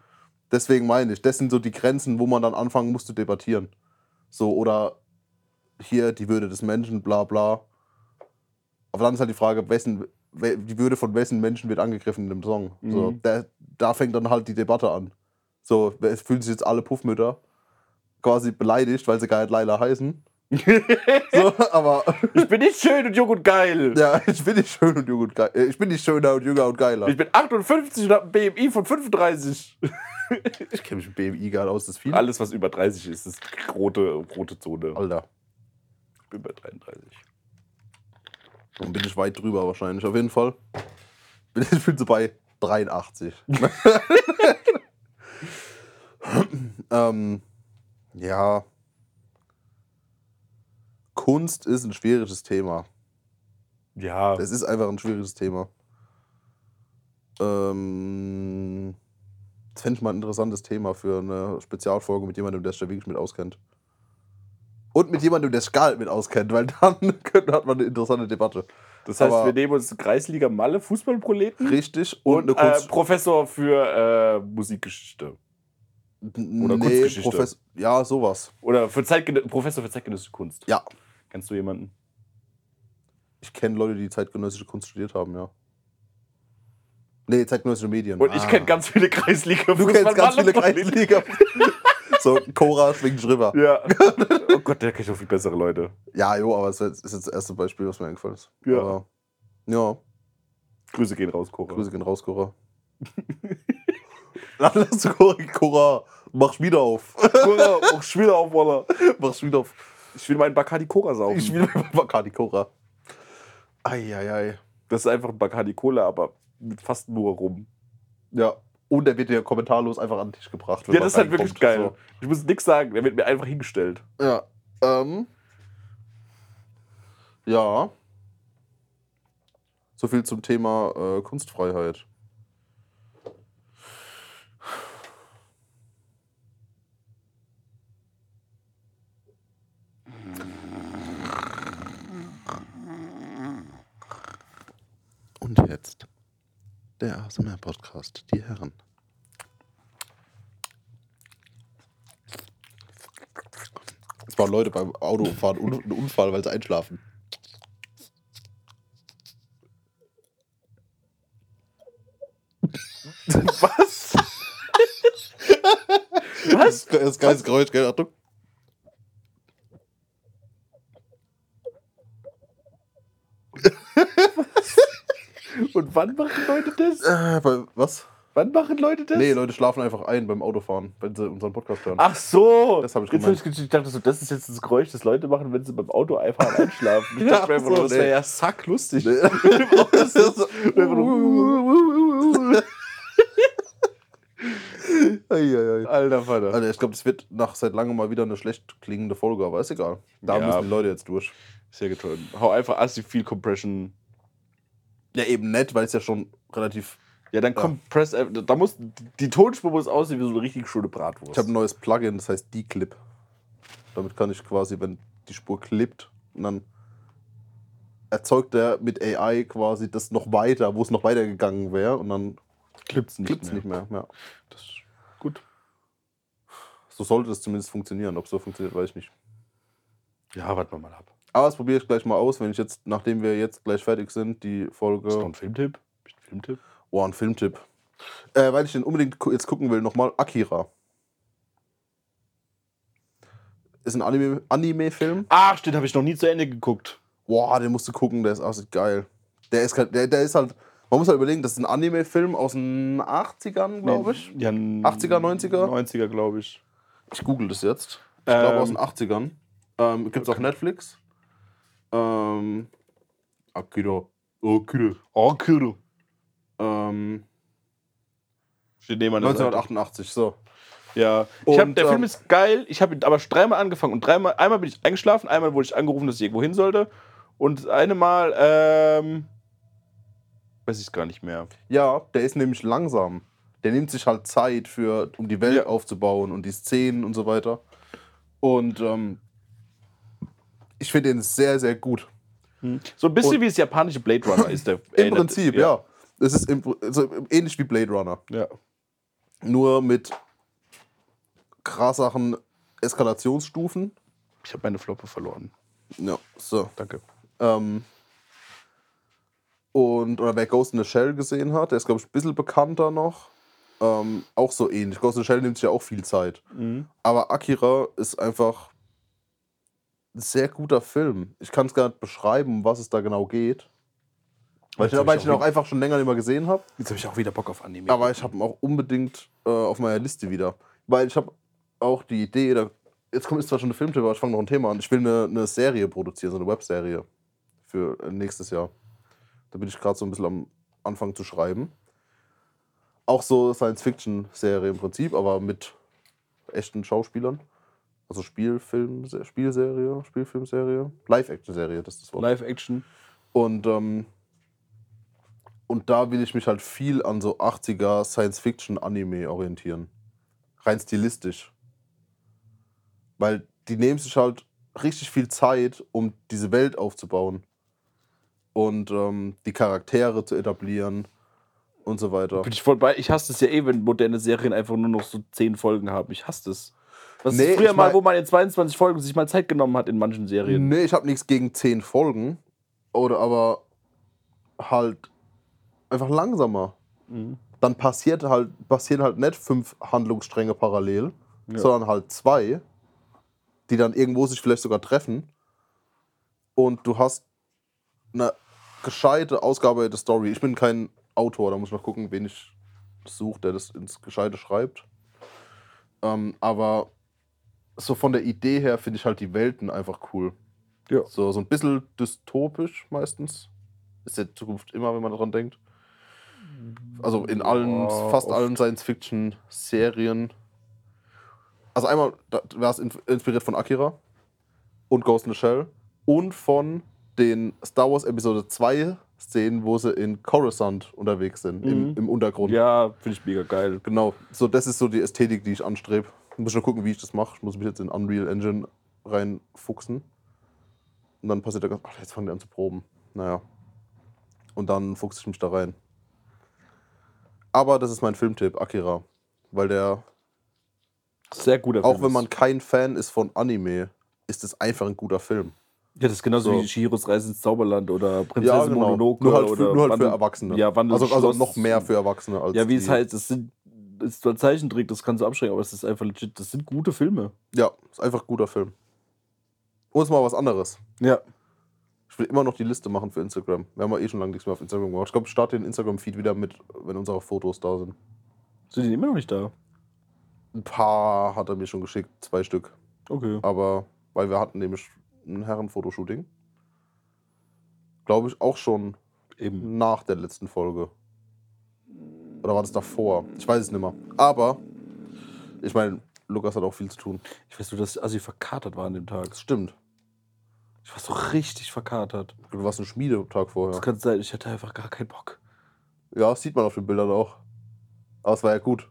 Deswegen meine ich, das sind so die Grenzen, wo man dann anfangen muss zu debattieren. So, oder hier die Würde des Menschen, bla bla. Aber dann ist halt die Frage, wessen, we- die Würde von wessen Menschen wird angegriffen in dem Song. So, Mhm. da, da fängt dann halt die Debatte an. So, es fühlen sich jetzt alle Puffmütter quasi beleidigt, weil sie gar nicht Laila heißen. <laughs> So, aber Ich bin nicht schön und jung und geil. ja, ich bin nicht schön und jung und geil. Ich bin nicht schöner und jünger und geiler. Ich bin 58 und habe ein BMI von 35. <laughs> Ich kenne mich mit BMI gar nicht aus, das ist viel. Alles, was über 30 ist, ist rote, rote Zone. Alter, Ich bin bei 33. dann bin ich weit drüber wahrscheinlich. Auf jeden Fall. Bin ich <laughs> bin so bei 83. <laughs> ähm, ja. Kunst ist ein schwieriges Thema. Ja, Es ist einfach ein schwieriges Thema. Ähm, das fände ich mal ein interessantes Thema für eine Spezialfolge mit jemandem, der sich da wirklich mit auskennt. Und mit jemandem, der nicht mit auskennt, weil dann <laughs> hat man eine interessante Debatte. das heißt, aber- wir nehmen uns Kreisliga Malle Fußballproleten Richtig. Und, und äh. Professor für äh, Musikgeschichte. oder nee, Kunstgeschichte. Profes ja, sowas. Oder für Professor für zeitgenössische Kunst. Ja. Kennst du jemanden? Ich kenne Leute, die zeitgenössische Kunst studiert haben, ja. Nee, zeitgenössische Medien. Und ich Ah. kenne ganz viele Kreisliga Du kennst ganz viele. Kreisliga. <laughs> so, Cora schwingt rüber. Ja. <laughs> Oh Gott, der kennt noch viel bessere Leute. Ja, jo, aber es ist jetzt das erste Beispiel, was mir eingefallen ist. Ja. Aber, ja, Grüße gehen raus, Cora. Grüße gehen raus, Cora. <laughs> Lass Cora, Cora, mach wieder auf. Cora, auch Schwiler auf, Walla. Mach wieder auf. Ich will meinen Bacardi Cora saufen. Ich will mit Bacardi Cora. Eieiei. das ist einfach ein Bacardi Cola, aber mit fast nur rum. Ja. Und der wird dir kommentarlos einfach an den Tisch gebracht. Ja, das ist halt wirklich geil. Ich muss nichts sagen, der wird mir einfach hingestellt. So. Ja. Ähm. Ja. So viel zum Thema äh, Kunstfreiheit. Und jetzt der ASMR-Podcast, die Herren. Es waren Leute beim Autofahren un ein Unfall, weil sie einschlafen. Was? <laughs> Was? Das ist geiles Geräusch, gell? Achtung. Und wann machen Leute das? Äh, bei, was? Wann machen Leute das? Nee, Leute schlafen einfach ein beim Autofahren, wenn sie unseren Podcast hören. Ach so. Das hab ich Jetzt gemeint. ich, ich dachte so, das ist jetzt das Geräusch, das Leute machen, wenn sie beim Auto einfach <laughs> einschlafen. Ich Ja, dachte einfach, so, das wäre ja sacklustig. Nee. <laughs> <laughs> Das Eieiei. Alter Vater. Alter, ich glaube, das wird nach seit langem mal wieder eine schlecht klingende Folge, aber ist egal. Da Ja. müssen die Leute jetzt durch. Sehr getroffen. Hau einfach assi viel Compression. Ja, eben nett, weil es ja schon relativ. Ja, dann Ja. Compress. äh, Da muss die Tonspur muss aussehen wie so eine richtig schöne Bratwurst. Ich habe ein neues Plugin, das heißt D-Clip. Damit kann ich quasi, wenn die Spur klippt, und dann erzeugt er mit AI quasi das noch weiter, wo es noch weiter gegangen wäre, und dann nicht, klippt es mehr. nicht mehr. Ja. Das ist gut. So sollte es zumindest funktionieren. Ob es so funktioniert, weiß ich nicht. Ja, warten wir mal ab. Aber das probiere ich gleich mal aus, wenn ich jetzt, nachdem wir jetzt gleich fertig sind, die Ist noch Folge. ein Filmtipp? Ein Filmtipp? Oh, ein Filmtipp. Äh, weil ich den unbedingt jetzt gucken will, nochmal Akira. Ist ein Anime- Anime-Film. Ach, stimmt, habe ich noch nie zu Ende geguckt. Boah, den musst du gucken, der ist absolut geil. Der ist, halt- der, der ist halt, man muss halt überlegen, das ist ein Anime-Film aus den 80ern, glaube ich. Ja, n- 80er, 90er? 90er, glaube ich. Ich google das jetzt. Ich glaube Ähm. aus den 80ern. Ähm, Gibt es auf Netflix. Ähm, Akira. Akira. Cool. Ähm, Steht neben meiner Seite. 1988, so. Ja, ich hab, der Film ähm, ist geil. Ich habe ihn aber dreimal angefangen und dreimal, einmal bin ich eingeschlafen, einmal wurde ich angerufen, dass ich irgendwo hin sollte und das eine Mal, ähm, weiß ich gar nicht mehr. Ja, der ist nämlich langsam. Der nimmt sich halt Zeit für, um die Welt Ja. aufzubauen und die Szenen und so weiter. Und ähm, ich finde den sehr, sehr gut. So ein bisschen Und- wie das japanische Blade Runner <laughs> ist der. Im erinnert- Prinzip, ja. Es ist im, also ähnlich wie Blade Runner. ja. Nur mit krasseren Eskalationsstufen. Ich habe meine Floppe verloren. Ja, so. Danke. Ähm, und, oder wer Ghost in the Shell gesehen hat, der ist, glaube ich, ein bisschen bekannter noch. Ähm, auch so ähnlich. Ghost in the Shell nimmt sich ja auch viel Zeit. Mhm. Aber Akira ist einfach ein sehr guter Film. Ich kann es gar nicht beschreiben, um was es da genau geht. Weil ich, ich ihn auch einfach schon länger nicht mehr gesehen habe. Jetzt habe ich auch wieder Bock auf Anime. Aber ich habe ihn auch unbedingt äh, auf meiner Liste wieder. Weil ich habe auch die Idee, da, jetzt kommt zwar schon eine Filmtipp, aber ich fange noch ein Thema an. Ich will eine, eine Serie produzieren, so eine Webserie für nächstes Jahr. Da bin ich gerade so ein bisschen am Anfang zu schreiben. Auch so Science-Fiction-Serie im Prinzip, aber mit echten Schauspielern. Also Spielfilm, Spielserie, Spielfilmserie, Live-Action-Serie, das ist das Wort. Live-Action. Und, ähm, und da will ich mich halt viel an so 80er Science-Fiction-Anime orientieren. Rein stilistisch. Weil die nehmen sich halt richtig viel Zeit, um diese Welt aufzubauen. Und ähm, die Charaktere zu etablieren und so weiter. Bin ich voll bei. Ich hasse es ja eh, wenn moderne Serien einfach nur noch so zehn Folgen haben. Ich hasse es. Was Nee, ist früher mal, wo man in 22 Folgen sich mal Zeit genommen hat in manchen Serien. Nee, ich habe nichts gegen zehn Folgen. Oder aber halt einfach langsamer. Mhm. Dann passiert halt, passieren halt nicht fünf Handlungsstränge parallel, Ja. sondern halt zwei, die dann irgendwo sich vielleicht sogar treffen. Und du hast eine gescheite ausgearbeitete Story. Ich bin kein Autor, da muss ich noch gucken, wen ich suche, der das ins Gescheite schreibt. Ähm, aber so von der Idee her finde ich halt die Welten einfach cool. Ja. So, so ein bisschen dystopisch meistens. Ist ja Zukunft immer, wenn man daran denkt. Also in allen, Ja, fast oft. allen Science-Fiction-Serien. Also einmal war es inspiriert von Akira und Ghost in the Shell und von den Star Wars Episode 2 Szenen, wo sie in Coruscant unterwegs sind, im, Mhm. im Untergrund. Ja, finde ich mega geil. Genau, so das ist so die Ästhetik, die ich anstrebe. Muss schon gucken, wie ich das mache. Ich muss mich jetzt in Unreal Engine reinfuchsen. Und dann passiert der ach, jetzt fangen die an zu proben. Naja. Und dann fuchse ich mich da rein. Aber das ist mein Filmtipp, Akira. Weil der, Sehr guter auch Film wenn ist. man kein Fan ist von Anime, ist es einfach ein guter Film. Ja, das ist genauso So. wie Chihiros Reise ins Zauberland oder Prinzessin Mononoke. Nur halt, für, oder nur halt für Erwachsene. Ja, Wandel also, also noch mehr für Erwachsene als Ja, wie es heißt, das sind ist zwar Zeichentrick, das kann so abschrecken, aber es ist einfach legit, das sind gute Filme. Ja, ist einfach ein guter Film. Und ist mal was anderes. Ja. Ich will immer noch die Liste machen für Instagram. Wir haben ja eh schon lange nichts mehr auf Instagram gemacht. Ich glaube, ich starte den Instagram-Feed wieder mit, wenn unsere Fotos da sind. Sind die immer noch nicht da? Ein paar hat er mir schon geschickt, zwei Stück. Okay. Aber, weil wir hatten nämlich ein Herren-Fotoshooting. Glaube ich auch schon Eben. nach der letzten Folge. Oder war das davor? Ich weiß es nicht mehr. Aber, ich meine, Lukas hat auch viel zu tun. Ich weiß nur, dass Assi verkatert war an dem Tag. Das stimmt. Ich war so richtig verkatert. Du warst ein Schmiedetag vorher. Das kann sein, ich hatte einfach gar keinen Bock. Ja, das sieht man auf den Bildern auch. Aber es war ja gut.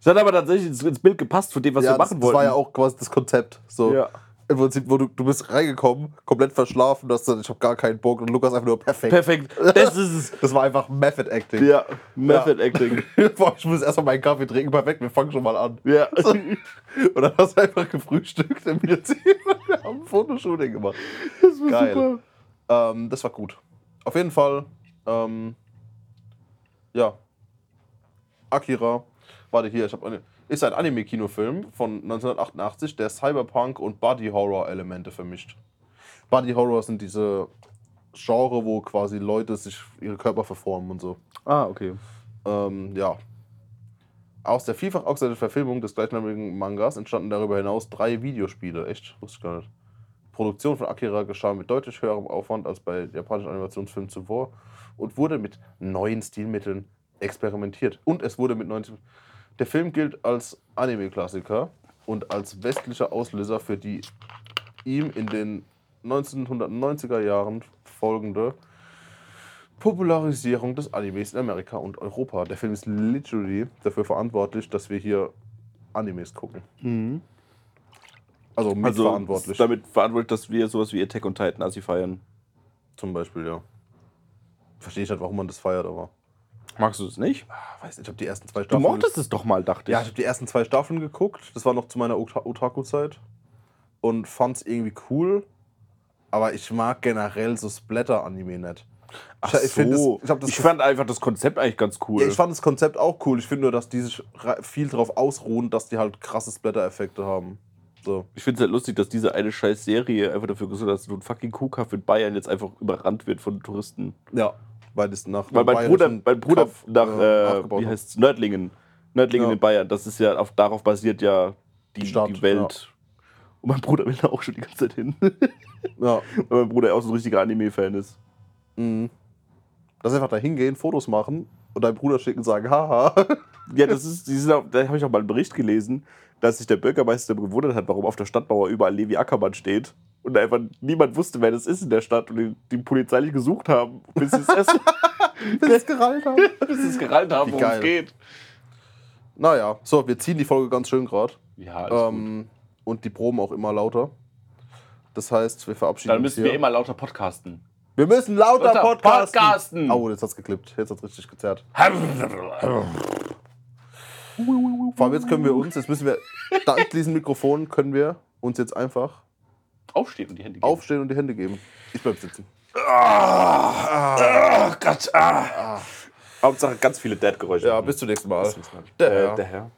Es hat aber tatsächlich ins- Bild gepasst von dem, was ja, wir das, machen das wollten. war ja auch quasi das Konzept. So. Ja. Im Prinzip, wo du, du bist reingekommen, komplett verschlafen, dass ich habe gar keinen Bock und Lukas einfach nur perfekt. Perfekt. Das ist es. <laughs> Das war einfach Method Acting. Ja. Method Acting. <laughs> Boah, ich muss erstmal meinen Kaffee trinken. Perfekt, wir fangen schon mal an. Ja. <laughs> So. Und dann hast du einfach gefrühstückt im Prinzip. Wir haben ein Fotoshooting gemacht. Das war Geil. super. Ähm, das war gut. Auf jeden Fall, ähm, ja. Akira, warte hier, ich habe eine. Ist ein Anime-Kinofilm von 1988, der Cyberpunk und Body-Horror-Elemente vermischt. Body-Horror sind diese Genre, wo quasi Leute sich ihre Körper verformen und so. Ah, okay. Ähm, ja. Aus der vielfach ausgezeichneten Verfilmung des gleichnamigen Mangas entstanden darüber hinaus drei Videospiele. Echt? Wusste ich gar nicht. Die Produktion von Akira geschah mit deutlich höherem Aufwand als bei japanischen Animationsfilmen zuvor und wurde mit neuen Stilmitteln experimentiert. Und es wurde mit neuen. Der Film gilt als Anime-Klassiker und als westlicher Auslöser für die ihm in den 1990er Jahren folgende Popularisierung des Animes in Amerika und Europa. Der Film ist literally dafür verantwortlich, dass wir hier Animes gucken. Mhm. Also Also mitverantwortlich. ist damit verantwortlich, dass wir sowas wie Attack on Titan Assi feiern. zum Beispiel, ja. Verstehe ich halt, warum man das feiert, aber. Magst du das nicht? Ah, weiß nicht, ich habe die ersten zwei Du Staffeln. mochtest es doch mal, dachte ich. Ja, ich habe die ersten zwei Staffeln geguckt. Das war noch zu meiner Ota- Otaku-Zeit. Und fand es irgendwie cool. Aber ich mag generell so Splatter-Anime nicht. Ach ich, find das- so. ich ich fand einfach das Konzept eigentlich ganz cool. Ja, ich fand das Konzept auch cool. Ich finde nur, dass die sich viel darauf ausruhen, dass die halt krasse Splatter-Effekte haben. So. Ich finde es halt lustig, dass diese eine scheiß Serie einfach dafür gesorgt hat, dass so ein fucking Kuhkaff in Bayern jetzt einfach überrannt wird von Touristen. Ja. Weil das nach Weil mein Bruder, mein Bruder Kaff, nach, äh, äh, wie heißt Nördlingen. Nördlingen Ja. in Bayern. Das ist ja, auf, darauf basiert ja die, Stadt, die Welt. Und mein Bruder will da auch schon die ganze Zeit hin. <laughs> Ja. Weil mein Bruder auch so ein richtiger Anime-Fan ist. Mhm. Dass einfach da hingehen, Fotos machen und deinem Bruder schicken und sagen, haha. Ja, das ist, die sind auch, da habe ich auch mal einen Bericht gelesen, dass sich der Bürgermeister gewundert hat, warum auf der Stadtmauer überall Levi Ackermann steht. Und einfach niemand wusste, wer das ist in der Stadt und die, die polizeilich gesucht haben, bis sie es erst Bis es gerallt haben. bis sie es gerallt haben, <laughs> worum es geht. Naja, so, wir ziehen die Folge ganz schön gerade. Ja. Ähm, und die Proben auch immer lauter. Das heißt, wir verabschieden Dann uns müssen hier. wir immer lauter podcasten. wir müssen lauter Lauter podcasten. podcasten. Oh, jetzt hat's geklippt. Jetzt hat's richtig gezerrt. <laughs> Vor allem jetzt können wir uns, jetzt müssen wir, dank diesem Mikrofon können wir uns jetzt einfach Aufstehen und die Hände geben. aufstehen und die Hände geben. Ich bleib sitzen. Oh Gott. Ah. Hauptsache ganz viele Dad-Geräusche. Ja, bis zum nächsten Mal. Der Der Herr. Herr. Der Herr.